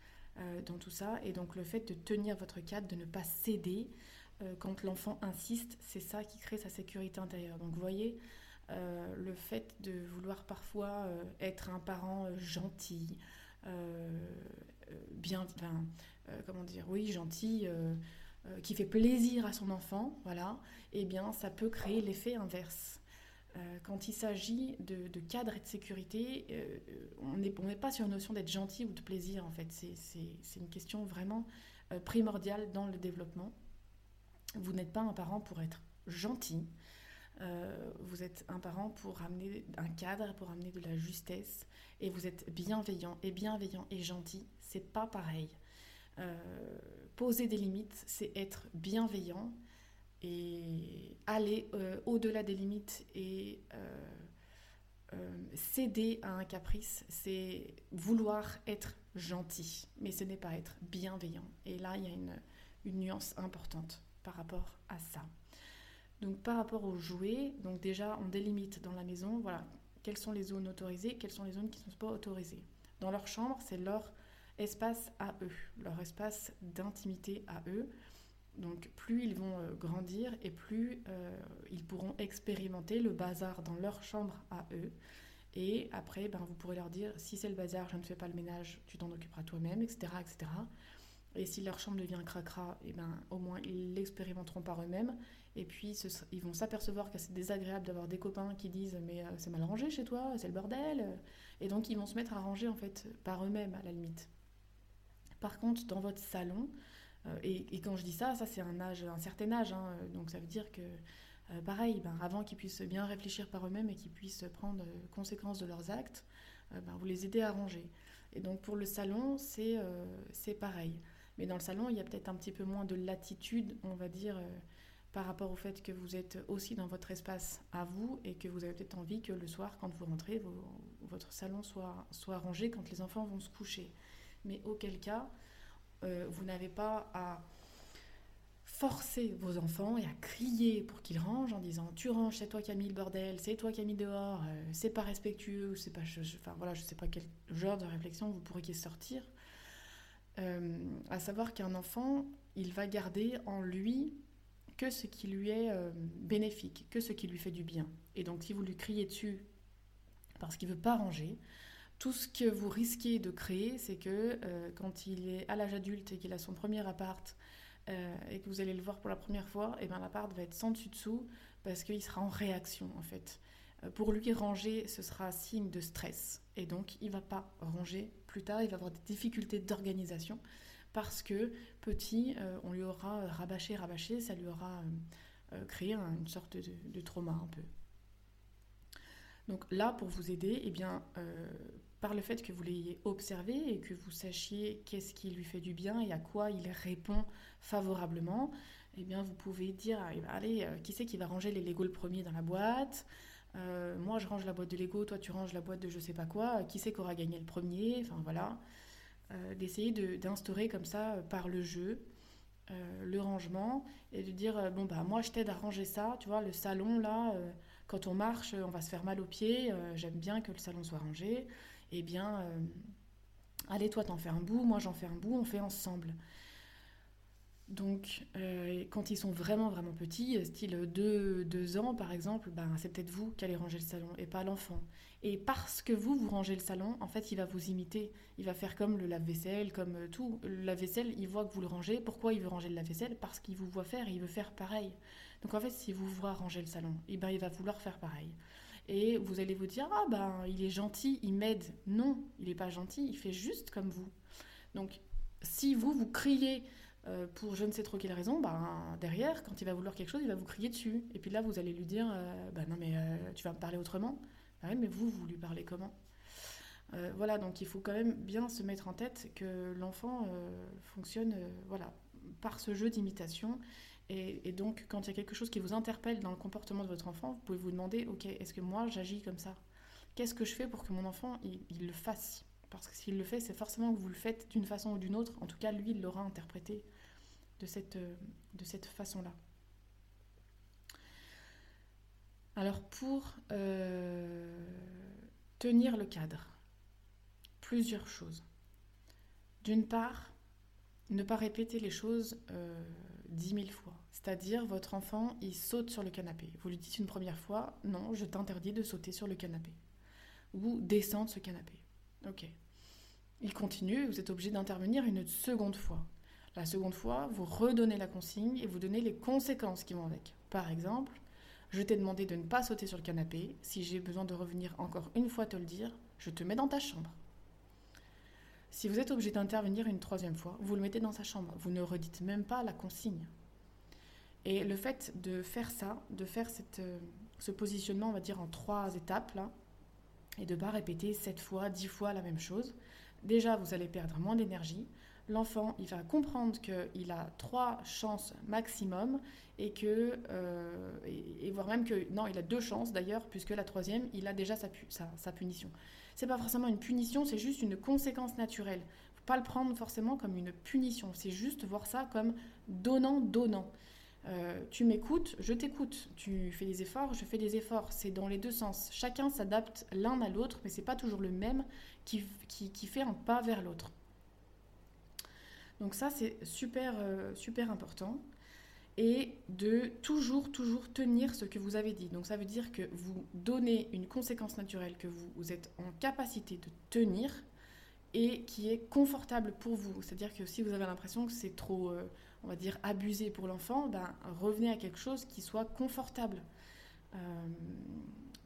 dans tout ça. Et donc, le fait de tenir votre cadre, de ne pas céder, euh, quand l'enfant insiste, c'est ça qui crée sa sécurité intérieure. Donc vous voyez, euh, le fait de vouloir parfois euh, être un parent gentil, bien, comment dire, oui, gentil, qui fait plaisir à son enfant, voilà, eh bien ça peut créer l'effet inverse. quand il s'agit de, de, cadre et de sécurité, on n'est pas sur une notion d'être gentil ou de plaisir en fait. C'est une question vraiment primordiale dans le développement. Vous n'êtes pas un parent pour être gentil. Euh, vous êtes un parent pour amener un cadre, pour amener de la justesse, et vous êtes bienveillant. Et bienveillant et gentil, c'est pas pareil. Euh, poser des limites, c'est être bienveillant et aller euh, au-delà des limites et céder à un caprice, c'est vouloir être gentil, mais ce n'est pas être bienveillant. Et là, il y a une, une nuance importante par rapport à ça. Donc par rapport aux jouets, donc déjà on délimite dans la maison, voilà, quelles sont les zones autorisées, quelles sont les zones qui ne sont pas autorisées. Dans leur chambre, c'est leur espace à eux, leur espace d'intimité à eux. Donc plus ils vont euh, grandir et plus euh, ils pourront expérimenter le bazar dans leur chambre à eux. Et après, ben, vous pourrez leur dire, si c'est le bazar, je ne fais pas le ménage, tu t'en occuperas toi-même, etc., etc. Et si leur chambre devient cracra, et ben, au moins ils l'expérimenteront par eux-mêmes. Et puis ils vont s'apercevoir que c'est désagréable d'avoir des copains qui disent mais euh, c'est mal rangé chez toi, c'est le bordel. Et donc ils vont se mettre à ranger en fait par eux-mêmes à la limite. Par contre, dans votre salon, euh, et, quand je dis ça, ça c'est un âge, un certain âge, hein, donc ça veut dire que euh, pareil, ben, avant qu'ils puissent bien réfléchir par eux-mêmes et qu'ils puissent prendre conséquence de leurs actes, ben, vous les aidez à ranger. Et donc pour le salon, c'est pareil. Mais dans le salon, il y a peut-être un petit peu moins de latitude, on va dire, euh, par rapport au fait que vous êtes aussi dans votre espace à vous et que vous avez peut-être envie que le soir, quand vous rentrez, votre salon soit, soit rangé quand les enfants vont se coucher. Mais auquel cas, euh, vous n'avez pas à forcer vos enfants et à crier pour qu'ils rangent en disant tu ranges, c'est toi qui as mis le bordel, c'est toi qui as mis dehors, euh, c'est pas respectueux, c'est pas, je, enfin voilà, je sais pas quel genre de réflexion vous pourriez sortir. Euh, à savoir qu'un enfant, il va garder en lui que ce qui lui est euh, bénéfique, que ce qui lui fait du bien. Et donc si vous lui criez dessus parce qu'il veut pas ranger, tout ce que vous risquez de créer, c'est que euh, quand il est à l'âge adulte et qu'il a son premier appart et que vous allez le voir pour la première fois, et eh ben l'appart va être sans dessus dessous parce qu'il sera en réaction en fait. Pour lui, ranger, ce sera signe de stress. Et donc, il va pas ranger plus tard, il va avoir des difficultés d'organisation parce que petit, euh, on lui aura rabâché, rabâché, ça lui aura euh, euh, créé une sorte de, trauma un peu. Donc là, pour vous aider, eh bien, par le fait que vous l'ayez observé et que vous sachiez qu'est-ce qui lui fait du bien et à quoi il répond favorablement, eh bien, vous pouvez dire, allez, qui c'est qui va ranger les Lego le premier dans la boîte? Euh, moi, je range la boîte de Lego, toi, tu ranges la boîte de je sais pas quoi. Qui c'est qui aura gagné le premier? Enfin, voilà. Euh, d'essayer d'instaurer comme ça, euh, par le jeu, le rangement et de dire bon, bah, moi, je t'aide à ranger ça. Tu vois, le salon, là, quand on marche, on va se faire mal aux pieds. J'aime bien que le salon soit rangé. Eh bien, allez, toi, t'en fais un bout, moi, j'en fais un bout, on fait ensemble. Donc, euh, quand ils sont vraiment, vraiment petits, style 2 deux, ans par exemple, ben, c'est peut-être vous qui allez ranger le salon et pas l'enfant. Et parce que vous, vous rangez le salon, en fait, il va vous imiter. Il va faire comme le lave-vaisselle, comme euh, tout. Le lave-vaisselle, il voit que vous le rangez. Pourquoi il veut ranger le lave-vaisselle? Parce qu'il vous voit faire et il veut faire pareil. Donc, en fait, si vous voit ranger le salon, et eh ben, il va vouloir faire pareil. Et vous allez vous dire, ah ben, il est gentil, il m'aide. Non, il n'est pas gentil, il fait juste comme vous. Donc, si vous, vous criez euh, pour je ne sais trop quelle raison, ben, derrière, quand il va vouloir quelque chose, il va vous crier dessus. Et puis là, vous allez lui dire euh, bah non, mais euh, tu vas me parler autrement. Bah mais vous, vous lui parlez comment? Voilà, donc il faut quand même bien se mettre en tête que l'enfant fonctionne voilà, par ce jeu d'imitation. Et, donc, quand il y a quelque chose qui vous interpelle dans le comportement de votre enfant, vous pouvez vous demander ok, est-ce que moi j'agis comme ça? Qu'est-ce que je fais pour que mon enfant il le fasse? Parce que s'il le fait, c'est forcément que vous le faites d'une façon ou d'une autre. En tout cas, lui, il l'aura interprété de cette, euh, de cette façon-là. Alors pour euh, tenir le cadre, plusieurs choses. D'une part, ne pas répéter les choses euh, dix mille fois. C'est-à-dire, votre enfant, il saute sur le canapé. Vous lui dites une première fois, non, je t'interdis de sauter sur le canapé. Ou descendre ce canapé. Ok. Il continue, vous êtes obligé d'intervenir une seconde fois. La seconde fois, vous redonnez la consigne et vous donnez les conséquences qui vont avec. Par exemple, je t'ai demandé de ne pas sauter sur le canapé. Si j'ai besoin de revenir encore une fois te le dire, je te mets dans ta chambre. Si vous êtes obligé d'intervenir une troisième fois, vous le mettez dans sa chambre. Vous ne redites même pas la consigne. Et le fait de faire ça, de faire euh, ce positionnement, on va dire en trois étapes, là, et de ne pas répéter sept fois, dix fois la même chose, déjà vous allez perdre moins d'énergie. l'enfant, il va comprendre qu'il a trois chances maximum et que, euh, et, voire même que, non, il a deux chances d'ailleurs, puisque la troisième, il a déjà sa, sa, sa punition. C'est pas forcément une punition, c'est juste une conséquence naturelle. Faut pas le prendre forcément comme une punition, c'est juste voir ça comme donnant-donnant. Euh, tu m'écoutes, je t'écoute. Tu fais des efforts, je fais des efforts. C'est dans les deux sens. Chacun s'adapte l'un à l'autre, mais c'est pas toujours le même qui, fait un pas vers l'autre. Donc ça, c'est super, euh, super important. Et de toujours, toujours tenir ce que vous avez dit. Donc ça veut dire que vous donnez une conséquence naturelle que vous êtes en capacité de tenir et qui est confortable pour vous. C'est-à-dire que si vous avez l'impression que c'est trop... Euh, on va dire, abusé pour l'enfant, ben, revenez à quelque chose qui soit confortable. Euh,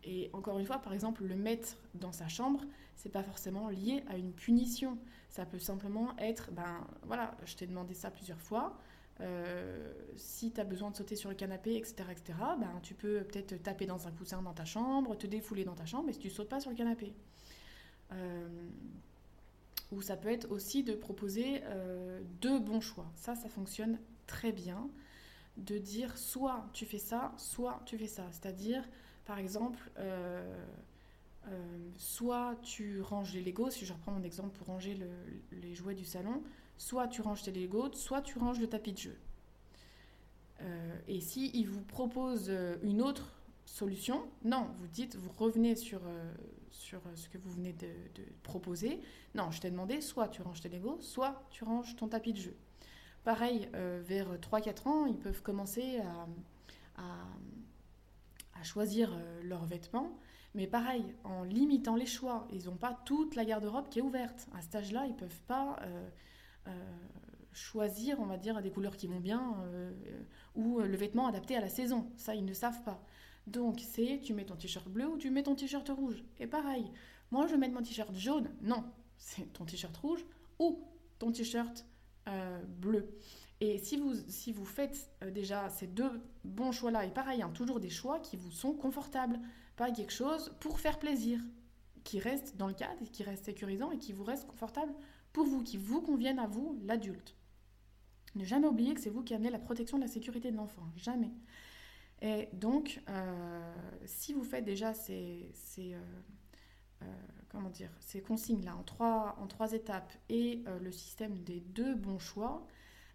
et encore une fois, par exemple, le mettre dans sa chambre, c'est pas forcément lié à une punition. Ça peut simplement être, ben voilà, je t'ai demandé ça plusieurs fois. Euh, si tu as besoin de sauter sur le canapé, etc., etc., ben, tu peux peut-être taper dans un coussin dans ta chambre, te défouler dans ta chambre, mais si tu sautes pas sur le canapé. Ou ça peut être aussi de proposer euh, deux bons choix. Ça, ça fonctionne très bien. De dire soit tu fais ça, soit tu fais ça. C'est-à-dire, par exemple, euh, euh, soit tu ranges les Legos, si je reprends mon exemple pour ranger les jouets du salon, soit tu ranges tes Legos, soit tu ranges le tapis de jeu. et si vous propose une autre solution, non, vous dites, vous revenez sur, sur euh, ce que vous venez de, proposer. Non, je t'ai demandé soit tu ranges tes Legos, soit tu ranges ton tapis de jeu. Pareil, euh, vers 3-4 ans, ils peuvent commencer à, à, choisir euh, leurs vêtements. Mais pareil, en limitant les choix, ils n'ont pas toute la garde-robe qui est ouverte. À cet âge-là, ils ne peuvent pas choisir, on va dire, des couleurs qui vont bien ou le vêtement adapté à la saison. Ça, ils ne savent pas. Donc, c'est tu mets ton t-shirt bleu ou tu mets ton t-shirt rouge. Et pareil, moi je vais mettre mon t-shirt jaune. Non, c'est ton t-shirt rouge ou ton t-shirt euh, bleu. Et si vous, si vous faites euh, déjà ces deux bons choix-là, et pareil, hein, toujours des choix qui vous sont confortables, pas quelque chose pour faire plaisir, qui reste dans le cadre, qui reste sécurisant et qui vous reste confortable pour vous, qui vous convienne à vous, l'adulte. Ne jamais oublier que c'est vous qui amenez la protection de la sécurité de l'enfant. Jamais. Et donc, euh, si vous faites déjà ces, euh, euh, consignes-là en trois, étapes et le système des deux bons choix,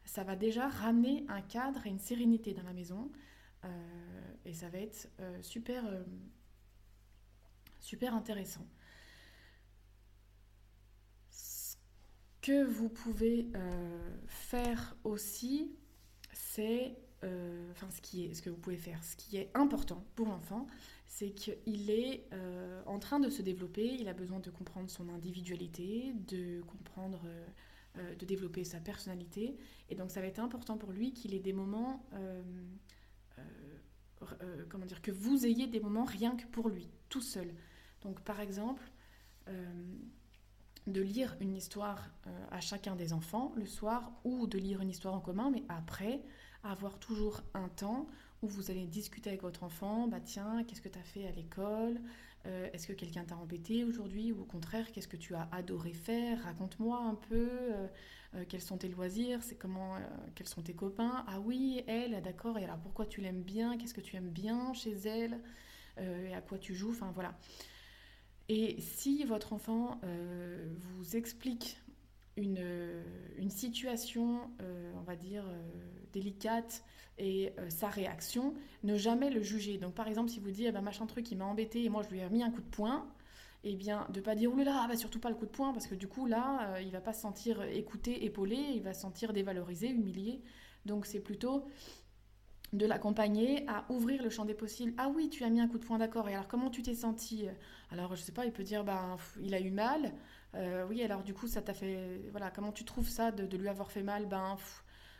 ça va déjà ramener un cadre et une sérénité dans la maison. et ça va être super, super intéressant. Ce que vous pouvez faire aussi, c'est euh, enfin ce qui est, que vous pouvez faire, ce qui est important pour l'enfant, c'est qu'il est euh, en train de se développer, il a besoin de comprendre son individualité, de comprendre, euh, de développer sa personnalité, et donc ça va être important pour lui qu'il ait des moments, comment dire, que vous ayez des moments rien que pour lui, tout seul. Donc par exemple, de lire une histoire à chacun des enfants le soir, ou de lire une histoire en commun, mais après avoir toujours un temps où vous allez discuter avec votre enfant, bah tiens, qu'est-ce que tu as fait à l'école? Euh, Est-ce que quelqu'un t'a embêté aujourd'hui? Ou au contraire, qu'est-ce que tu as adoré faire? Raconte-moi un peu, euh, euh, quels sont tes loisirs? C'est comment, Quels sont tes copains? Ah oui, elle, ah, d'accord, et alors pourquoi tu l'aimes bien? Qu'est-ce que tu aimes bien chez elle? Et à quoi tu joues? Enfin voilà. Et si votre enfant vous explique une, une situation, on va dire, délicate et euh, sa réaction, ne jamais le juger. Donc par exemple, si vous dites, eh ben, machin truc, il m'a embêté et moi je lui ai remis un coup de poing, eh bien de pas dire, oulala, bah, surtout pas le coup de poing, parce que du coup là, euh, il va pas se sentir écouté, épaulé, il va se sentir dévalorisé, humilié. Donc c'est plutôt de l'accompagner à ouvrir le champ des possibles. Ah oui, tu as mis un coup de poing, d'accord. Et alors comment tu t'es senti? Alors je sais pas, il peut dire, ben il a eu mal. Euh, oui, alors du coup ça t'a fait, voilà, comment tu trouves ça de, lui avoir fait mal? Ben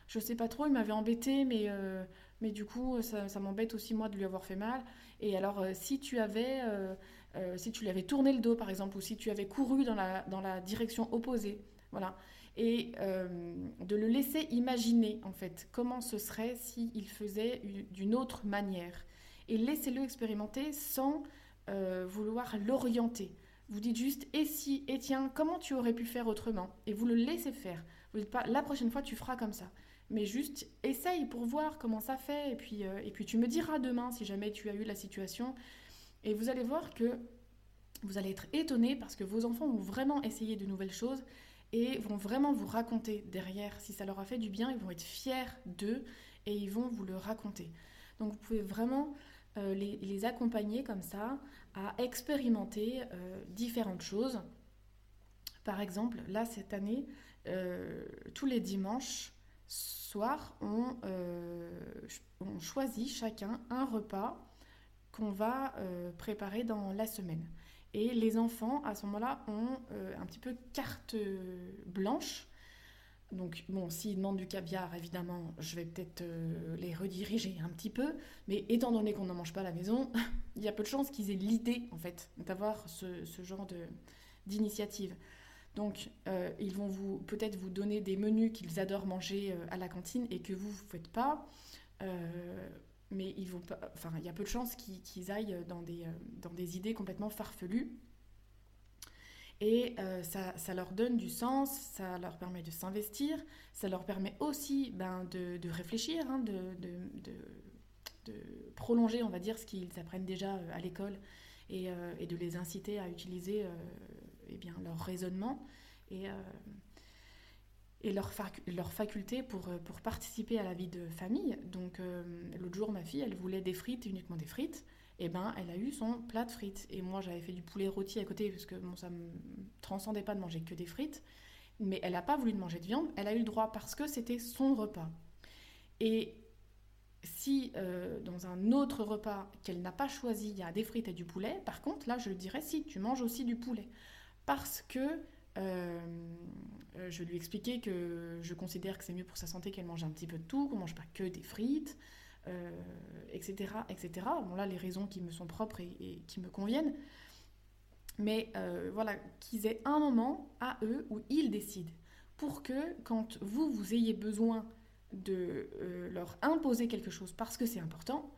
je sais pas trop, il m'avait embêté, mais, euh, mais du coup, ça, m'embête aussi moi de lui avoir fait mal. Et alors, euh, si tu avais, si tu lui avais tourné le dos, par exemple, ou si tu avais couru dans la, dans la direction opposée, voilà, et de le laisser imaginer, en fait, comment ce serait s'il faisait d'une autre manière. Et laissez-le expérimenter sans vouloir l'orienter. Vous dites juste et si, et tiens, comment tu aurais pu faire autrement? Et vous le laissez faire. Vous dites pas la prochaine fois tu feras comme ça. Mais juste essaye pour voir comment ça fait. Et puis, euh, et puis tu me diras demain si jamais tu as eu la situation. Et vous allez voir que vous allez être étonné parce que vos enfants vont vraiment essayer de nouvelles choses et vont vraiment vous raconter derrière. Si ça leur a fait du bien, ils vont être fiers d'eux et ils vont vous le raconter. Donc vous pouvez vraiment euh, les, accompagner comme ça à expérimenter euh, différentes choses. Par exemple, là cette année, euh, tous les dimanches soirs, on, on, choisit chacun un repas qu'on va préparer dans la semaine. Et les enfants, à ce moment-là, ont un petit peu carte blanche donc, bon, s'ils demandent du caviar, évidemment, je vais peut-être euh, les rediriger un petit peu. Mais étant donné qu'on n'en mange pas à la maison, il y a peu de chances qu'ils aient l'idée, en fait, d'avoir ce, genre d'initiative. Donc, euh, ils vont vous peut-être vous donner des menus qu'ils adorent manger euh, à la cantine et que vous ne faites pas. mais il y a peu de chances qu'ils aillent dans des, dans des idées complètement farfelues. Et euh, ça, leur donne du sens, ça leur permet de s'investir, ça leur permet aussi ben, de, réfléchir, hein, de, prolonger, on va dire, ce qu'ils apprennent déjà euh, à l'école euh, et, de les inciter à utiliser eh bien, leur raisonnement et, et leur, leur, faculté pour, pour participer à la vie de famille. Donc l'autre jour, ma fille, elle voulait des frites, uniquement des frites eh ben, elle a eu son plat de frites. Et moi, j'avais fait du poulet rôti à côté, parce que ça me transcendait pas de manger que des frites. Mais elle n'a pas voulu de manger de viande, elle a eu le droit parce que c'était son repas. Et si euh, dans un autre repas qu'elle n'a pas choisi, il y a des frites et du poulet, par contre, là, je lui dirais si, tu manges aussi du poulet. Parce que euh, je lui expliquais que je considère que c'est mieux pour sa santé qu'elle mange un petit peu de tout, qu'on ne mange pas que des frites euh, etc. Bon là, les raisons qui me sont propres et, qui me conviennent. Mais euh, voilà, qu'ils aient un moment à eux où ils décident. Pour que quand vous, vous ayez besoin de euh, leur imposer quelque chose parce que c'est important,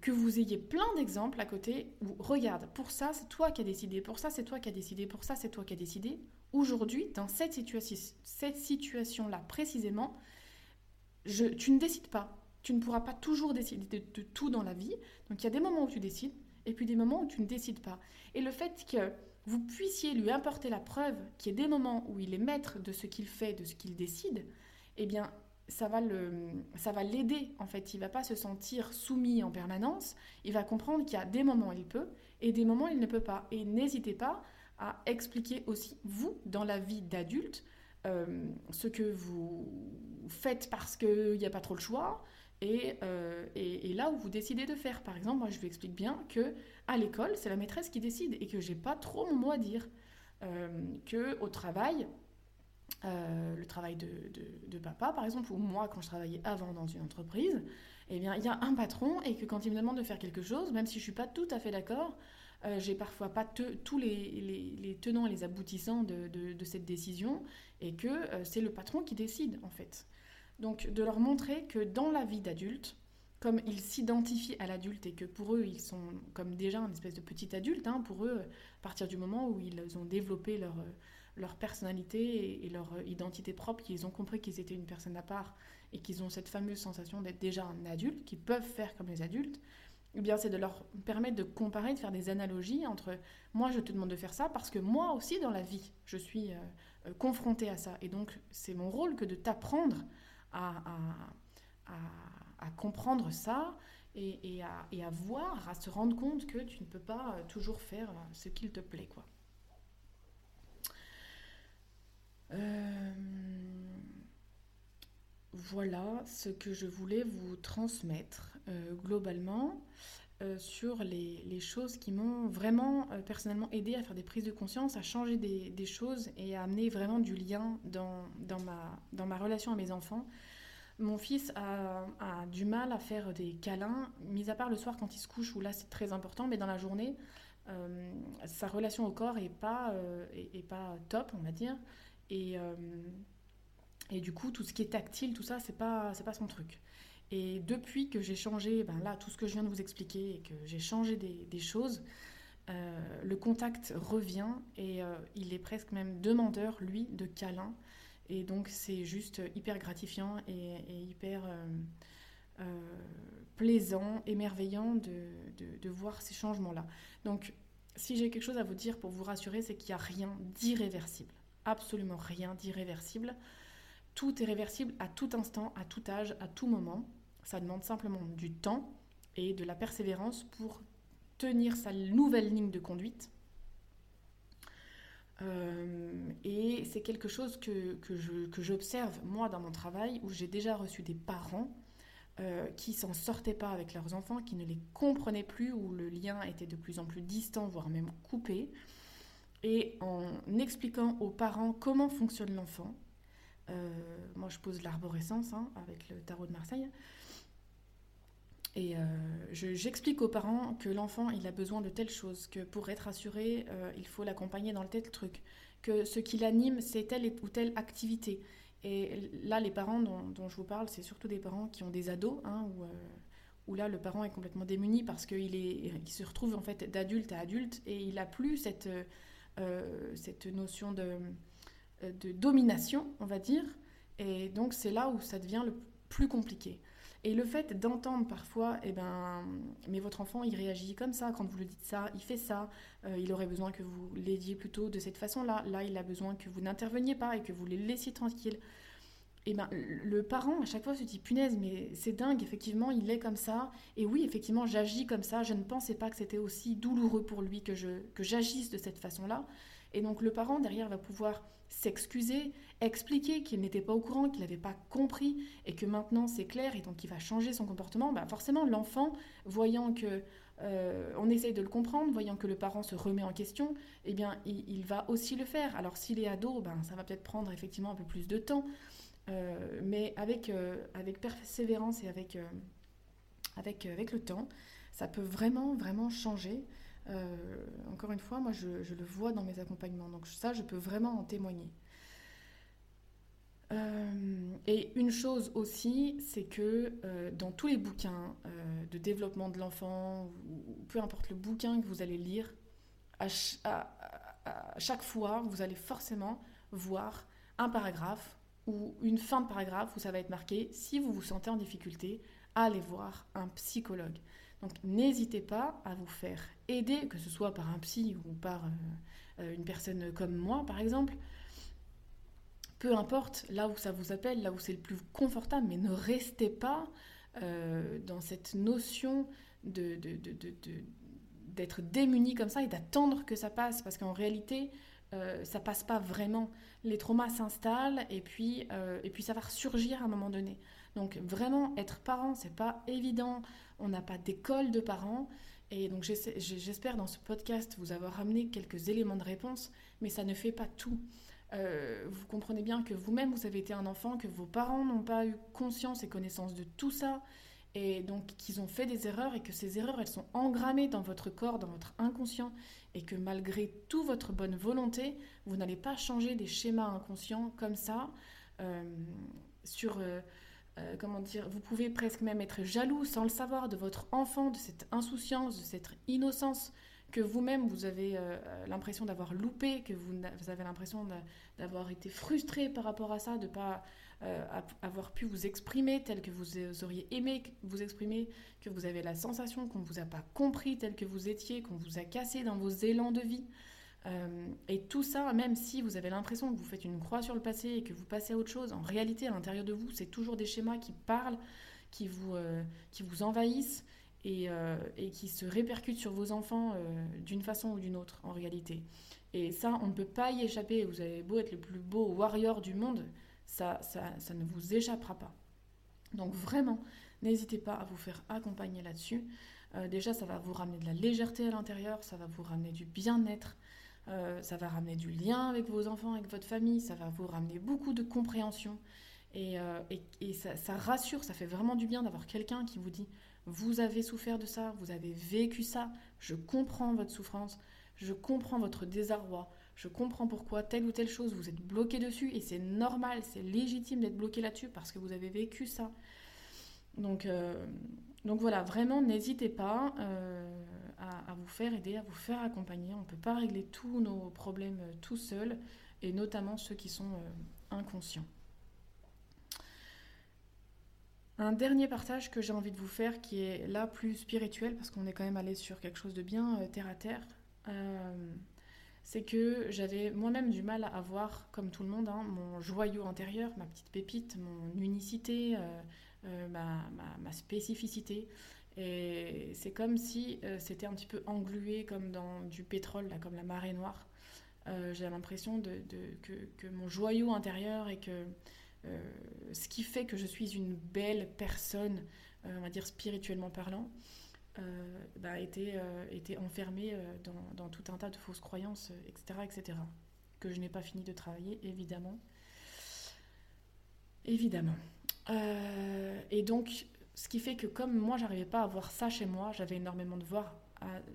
que vous ayez plein d'exemples à côté où, regarde, pour ça, c'est toi qui as décidé, pour ça, c'est toi qui as décidé, pour ça, c'est toi qui as décidé. Aujourd'hui, dans cette, situation, cette situation-là précisément, tu ne décides pas tu ne pourras pas toujours décider de, tout dans la vie. Donc il y a des moments où tu décides et puis des moments où tu ne décides pas. Et le fait que vous puissiez lui apporter la preuve qu'il y ait des moments où il est maître de ce qu'il fait, de ce qu'il décide, eh bien ça va le ça va l'aider en fait, il va pas se sentir soumis en permanence, il va comprendre qu'il y a des moments où il peut et des moments où il ne peut pas et n'hésitez pas à expliquer aussi vous dans la vie d'adulte euh, ce que vous faites parce qu'il n'y a pas trop le choix, euh, et, là où vous décidez de faire. Par exemple, moi je lui explique bien que à l'école, c'est la maîtresse qui décide et que j'ai pas trop mon mot à dire. Euh, que au travail, euh, le travail de, papa, par exemple, ou moi quand je travaillais avant dans une entreprise, eh bien il y a un patron et que quand il me demande de faire quelque chose, même si je suis pas tout à fait d'accord, j'ai parfois pas tous les, tenants et les aboutissants de cette décision et que c'est le patron qui décide en fait. Donc de leur montrer que dans la vie d'adulte, comme ils s'identifient à l'adulte et que pour eux, ils sont comme déjà un espèce de petit adulte, hein, pour eux, à partir du moment où ils ont développé leur, leur personnalité et, leur identité propre, qu'ils ont compris qu'ils étaient une personne à part et qu'ils ont cette fameuse sensation d'être déjà un adulte, qu'ils peuvent faire comme les adultes, eh bien c'est de leur permettre de comparer, de faire des analogies entre moi je te demande de faire ça parce que moi aussi dans la vie je suis euh, euh, confrontée à ça. Et donc c'est mon rôle que de t'apprendre à, comprendre ça et, à, voir, à se rendre compte que tu ne peux pas toujours faire ce qu'il te plaît. Quoi. Euh, voilà ce que je voulais vous transmettre euh, globalement. Euh, sur les, choses qui m'ont vraiment personnellement aidé à faire des prises de conscience, à changer des, choses et à amener vraiment du lien dans, dans, ma, dans ma relation à mes enfants. Mon fils a, du mal à faire des câlins, mis à part le soir quand il se couche, où là c'est très important, mais dans la journée, euh, sa relation au corps est pas, euh, pas top, on va dire. Et, euh, et du coup, tout ce qui est tactile, tout ça, c'est pas, pas son truc. Et depuis que j'ai changé, ben là, tout ce que je viens de vous expliquer, et que j'ai changé des, choses, le contact revient et il est presque même demandeur, lui, de câlins. Et donc c'est juste hyper gratifiant et, hyper plaisant, émerveillant de, de voir ces changements-là. Donc si j'ai quelque chose à vous dire pour vous rassurer, c'est qu'il n'y a rien d'irréversible. Absolument rien d'irréversible. Tout est réversible à tout instant, à tout âge, à tout moment. Ça demande simplement du temps et de la persévérance pour tenir sa nouvelle ligne de conduite. Euh, et c'est quelque chose que, que j'observe moi dans mon travail où j'ai déjà reçu des parents euh, qui s'en sortaient pas avec leurs enfants, qui ne les comprenaient plus, où le lien était de plus en plus distant, voire même coupé. Et en expliquant aux parents comment fonctionne l'enfant, moi je pose l'arborescence hein, avec le tarot de Marseille, et euh, j'explique aux parents que l'enfant il a besoin de telle chose, que pour être assuré, il faut l'accompagner dans tel truc, que ce qui l'anime c'est telle ou telle activité, et là, les parents dont, je vous parle, c'est surtout des parents qui ont des ados, hein, où, euh, où, là, le parent est complètement démuni parce qu'il il se retrouve en fait d'adulte à adulte et il n'a plus cette, euh, cette notion de, de domination, on va dire. Et donc, c'est là où ça devient le plus compliqué. Et le fait d'entendre parfois, eh ben, mais votre enfant, il réagit comme ça, quand vous lui dites ça, il fait ça, euh, il aurait besoin que vous l'aidiez plutôt de cette façon-là, là, il a besoin que vous n'interveniez pas et que vous les laissiez tranquilles. Et eh ben, le parent, à chaque fois, se dit, punaise, mais c'est dingue, effectivement, il est comme ça. Et oui, effectivement, j'agis comme ça. Je ne pensais pas que c'était aussi douloureux pour lui que, je, que j'agisse de cette façon-là. Et donc, le parent, derrière, va pouvoir s'excuser, expliquer qu'il n'était pas au courant, qu'il n'avait pas compris et que maintenant c'est clair et donc il va changer son comportement, bah forcément l'enfant, voyant que euh, on essaye de le comprendre, voyant que le parent se remet en question, eh bien il, va aussi le faire. Alors s'il est ado, ben, ça va peut-être prendre effectivement un peu plus de temps, euh, mais avec, euh, avec persévérance et avec, avec, avec le temps, ça peut vraiment, vraiment changer. Encore une fois, moi je, le vois dans mes accompagnements, donc ça je peux vraiment en témoigner. Euh, et une chose aussi, c'est que euh, dans tous les bouquins euh, de développement de l'enfant, ou, peu importe le bouquin que vous allez lire, à, chaque fois, vous allez forcément voir un paragraphe ou une fin de paragraphe où ça va être marqué si vous vous sentez en difficulté, allez voir un psychologue. Donc n'hésitez pas à vous faire aider, que ce soit par un psy ou par une personne comme moi par exemple peu importe là où ça vous appelle, là où c'est le plus confortable, mais ne restez pas euh, dans cette notion d'être démuni comme ça et d'attendre que ça passe, parce qu'en réalité, euh, ça passe pas vraiment. Les traumas s'installent et puis, euh, et puis ça va ressurgir à un moment donné. Donc vraiment, être parent, c'est pas évident. On n'a pas d'école de parents. Et donc j'espère dans ce podcast vous avoir ramené quelques éléments de réponse, mais ça ne fait pas tout. Euh, vous comprenez bien que vous-même, vous avez été un enfant, que vos parents n'ont pas eu conscience et connaissance de tout ça, et donc qu'ils ont fait des erreurs, et que ces erreurs, elles sont engrammées dans votre corps, dans votre inconscient, et que malgré toute votre bonne volonté, vous n'allez pas changer des schémas inconscients comme ça, euh, sur... Euh, comment dire, vous pouvez presque même être jaloux sans le savoir de votre enfant, de cette insouciance, de cette innocence que vous-même vous avez l'impression d'avoir loupé, que vous, avez l'impression d'avoir été frustré par rapport à ça, de ne pas euh, avoir pu vous exprimer tel que vous auriez aimé vous exprimer, que vous avez la sensation qu'on ne vous a pas compris tel que vous étiez, qu'on vous a cassé dans vos élans de vie. Euh, et tout ça, même si vous avez l'impression que vous faites une croix sur le passé et que vous passez à autre chose, en réalité, à l'intérieur de vous, c'est toujours des schémas qui parlent, qui vous, euh, qui vous envahissent et, et, qui se répercutent sur vos enfants d'une façon ou d'une autre, en réalité. Et ça, on ne peut pas y échapper. Vous avez beau être le plus beau warrior du monde, ça, ça, ça ne vous échappera pas. Donc vraiment, n'hésitez pas à vous faire accompagner là-dessus. Euh, déjà, ça va vous ramener de la légèreté à l'intérieur, ça va vous ramener du bien-être, euh, ça va ramener du lien avec vos enfants, avec votre famille, ça va vous ramener beaucoup de compréhension. Et, euh, ça, ça, rassure, ça fait vraiment du bien d'avoir quelqu'un qui vous dit, vous avez souffert de ça, vous avez vécu ça, je comprends votre souffrance, je comprends votre désarroi, je comprends pourquoi telle ou telle chose vous êtes bloqué dessus et c'est normal, c'est légitime d'être bloqué là-dessus parce que vous avez vécu ça. Donc, donc voilà, vraiment, n'hésitez pas à, à, vous faire aider, à vous faire accompagner. On ne peut pas régler tous nos problèmes tout seul, et notamment ceux qui sont inconscients. Un dernier partage que j'ai envie de vous faire, qui est là plus spirituel, parce qu'on est quand même allé sur quelque chose de bien euh, terre à terre, euh, c'est que j'avais moi-même du mal à voir, comme tout le monde, hein, mon joyau intérieur, ma petite pépite, mon unicité, euh, ma, spécificité. Et c'est comme si c'était un petit peu englué comme dans du pétrole, là, comme la marée noire. j'ai l'impression que, que, mon joyau intérieur et que euh, ce qui fait que je suis une belle personne, euh, on va dire spirituellement parlant, euh, bah, était, était enfermée dans, dans, tout un tas de fausses croyances, etc., etc., que je n'ai pas fini de travailler, évidemment. Évidemment. Et donc, ce qui fait que comme moi, j'arrivais pas à voir ça chez moi, j'avais énormément de, voir,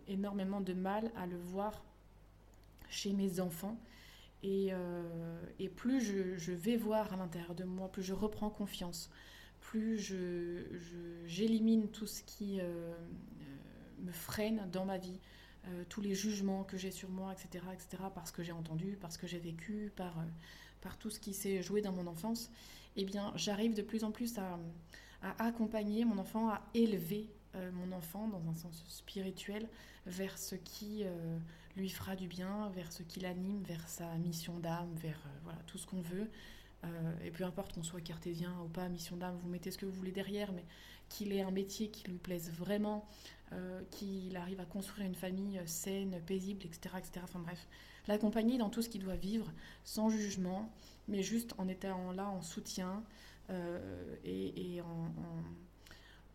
énormément de mal à le voir chez mes enfants. Euh, et, plus je, vais voir à l'intérieur de moi, plus je reprends confiance, plus j'élimine je, tout ce qui euh, euh, me freine dans ma vie, tous les jugements que j'ai sur moi, etc., etc., parce que j'ai entendu, parce que j'ai vécu, par tout ce qui s'est joué dans mon enfance, eh bien, j'arrive de plus en plus à, accompagner mon enfant, à élever mon enfant dans un sens spirituel vers ce qui lui fera du bien, vers ce qui l'anime, vers sa mission d'âme, vers euh, voilà, tout ce qu'on veut. Euh, et peu importe qu'on soit cartésien ou pas, mission d'âme, vous mettez ce que vous voulez derrière, mais qu'il ait un métier qui lui plaise vraiment, euh, qu'il arrive à construire une famille saine, paisible, etc. etc. Enfin bref, l'accompagner dans tout ce qu'il doit vivre, sans jugement, mais juste en étant là en soutien et, en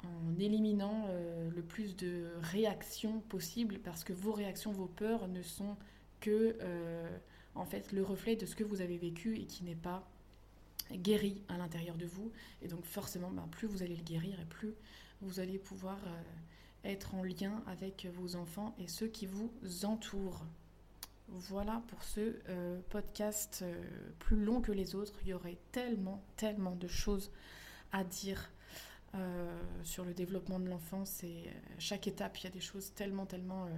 en éliminant euh, le plus de réactions possibles parce que vos réactions, vos peurs ne sont que euh, en fait le reflet de ce que vous avez vécu et qui n'est pas guéri à l'intérieur de vous. Et donc forcément, ben, plus vous allez le guérir et plus vous allez pouvoir euh, être en lien avec vos enfants et ceux qui vous entourent. Voilà pour ce podcast plus long que les autres. Il y aurait tellement, tellement de choses à dire euh, sur le développement de l'enfance. Et chaque étape, il y a des choses tellement, tellement euh,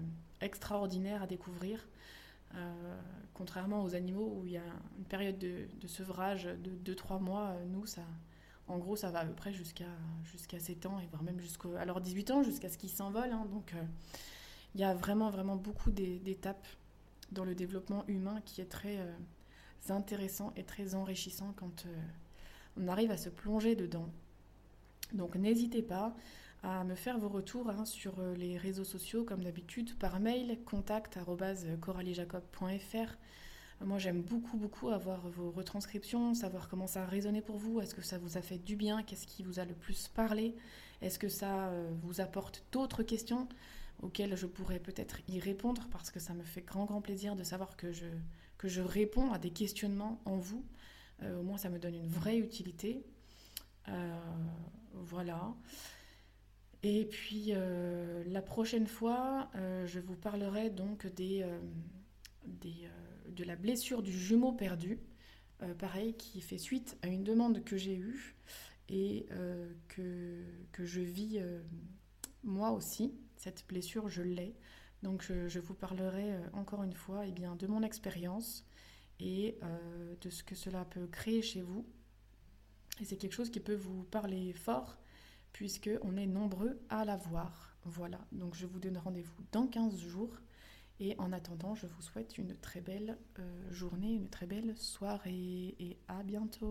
extraordinaires à découvrir. Euh, contrairement aux animaux où il y a une période de, sevrage de 2-3 mois, nous, en gros, ça va à peu près jusqu'à jusqu'à 7 ans, et voire même jusqu'à alors 18 ans, jusqu'à ce qu'ils s'envolent. Hein. donc, il y a vraiment, vraiment beaucoup d'étapes dans le développement humain qui est très intéressant et très enrichissant quand on arrive à se plonger dedans. Donc n'hésitez pas à me faire vos retours hein, sur euh, les réseaux sociaux comme d'habitude par mail contact@coraliejacob.fr. Moi j'aime beaucoup beaucoup avoir vos retranscriptions, savoir comment ça a résonné pour vous, est-ce que ça vous a fait du bien, qu'est-ce qui vous a le plus parlé, est-ce que ça euh, vous apporte d'autres questions auxquelles je pourrais peut-être y répondre parce que ça me fait grand grand plaisir de savoir que je, que je réponds à des questionnements en vous. Euh, au moins ça me donne une vraie utilité. Voilà. Et puis euh, la prochaine fois, euh, je vous parlerai donc des, euh, de la blessure du jumeau perdu, pareil, qui fait suite à une demande que j'ai eue et que, que, je vis moi aussi. Cette blessure, je l'ai. Donc je, vous parlerai encore une fois eh bien, de mon expérience et de ce que cela peut créer chez vous et c'est quelque chose qui peut vous parler fort, puisque on est nombreux à l'avoir. Voilà, donc je vous donne rendez-vous dans 15 jours. Et en attendant, je vous souhaite une très belle euh, journée, une très belle soirée et à bientôt.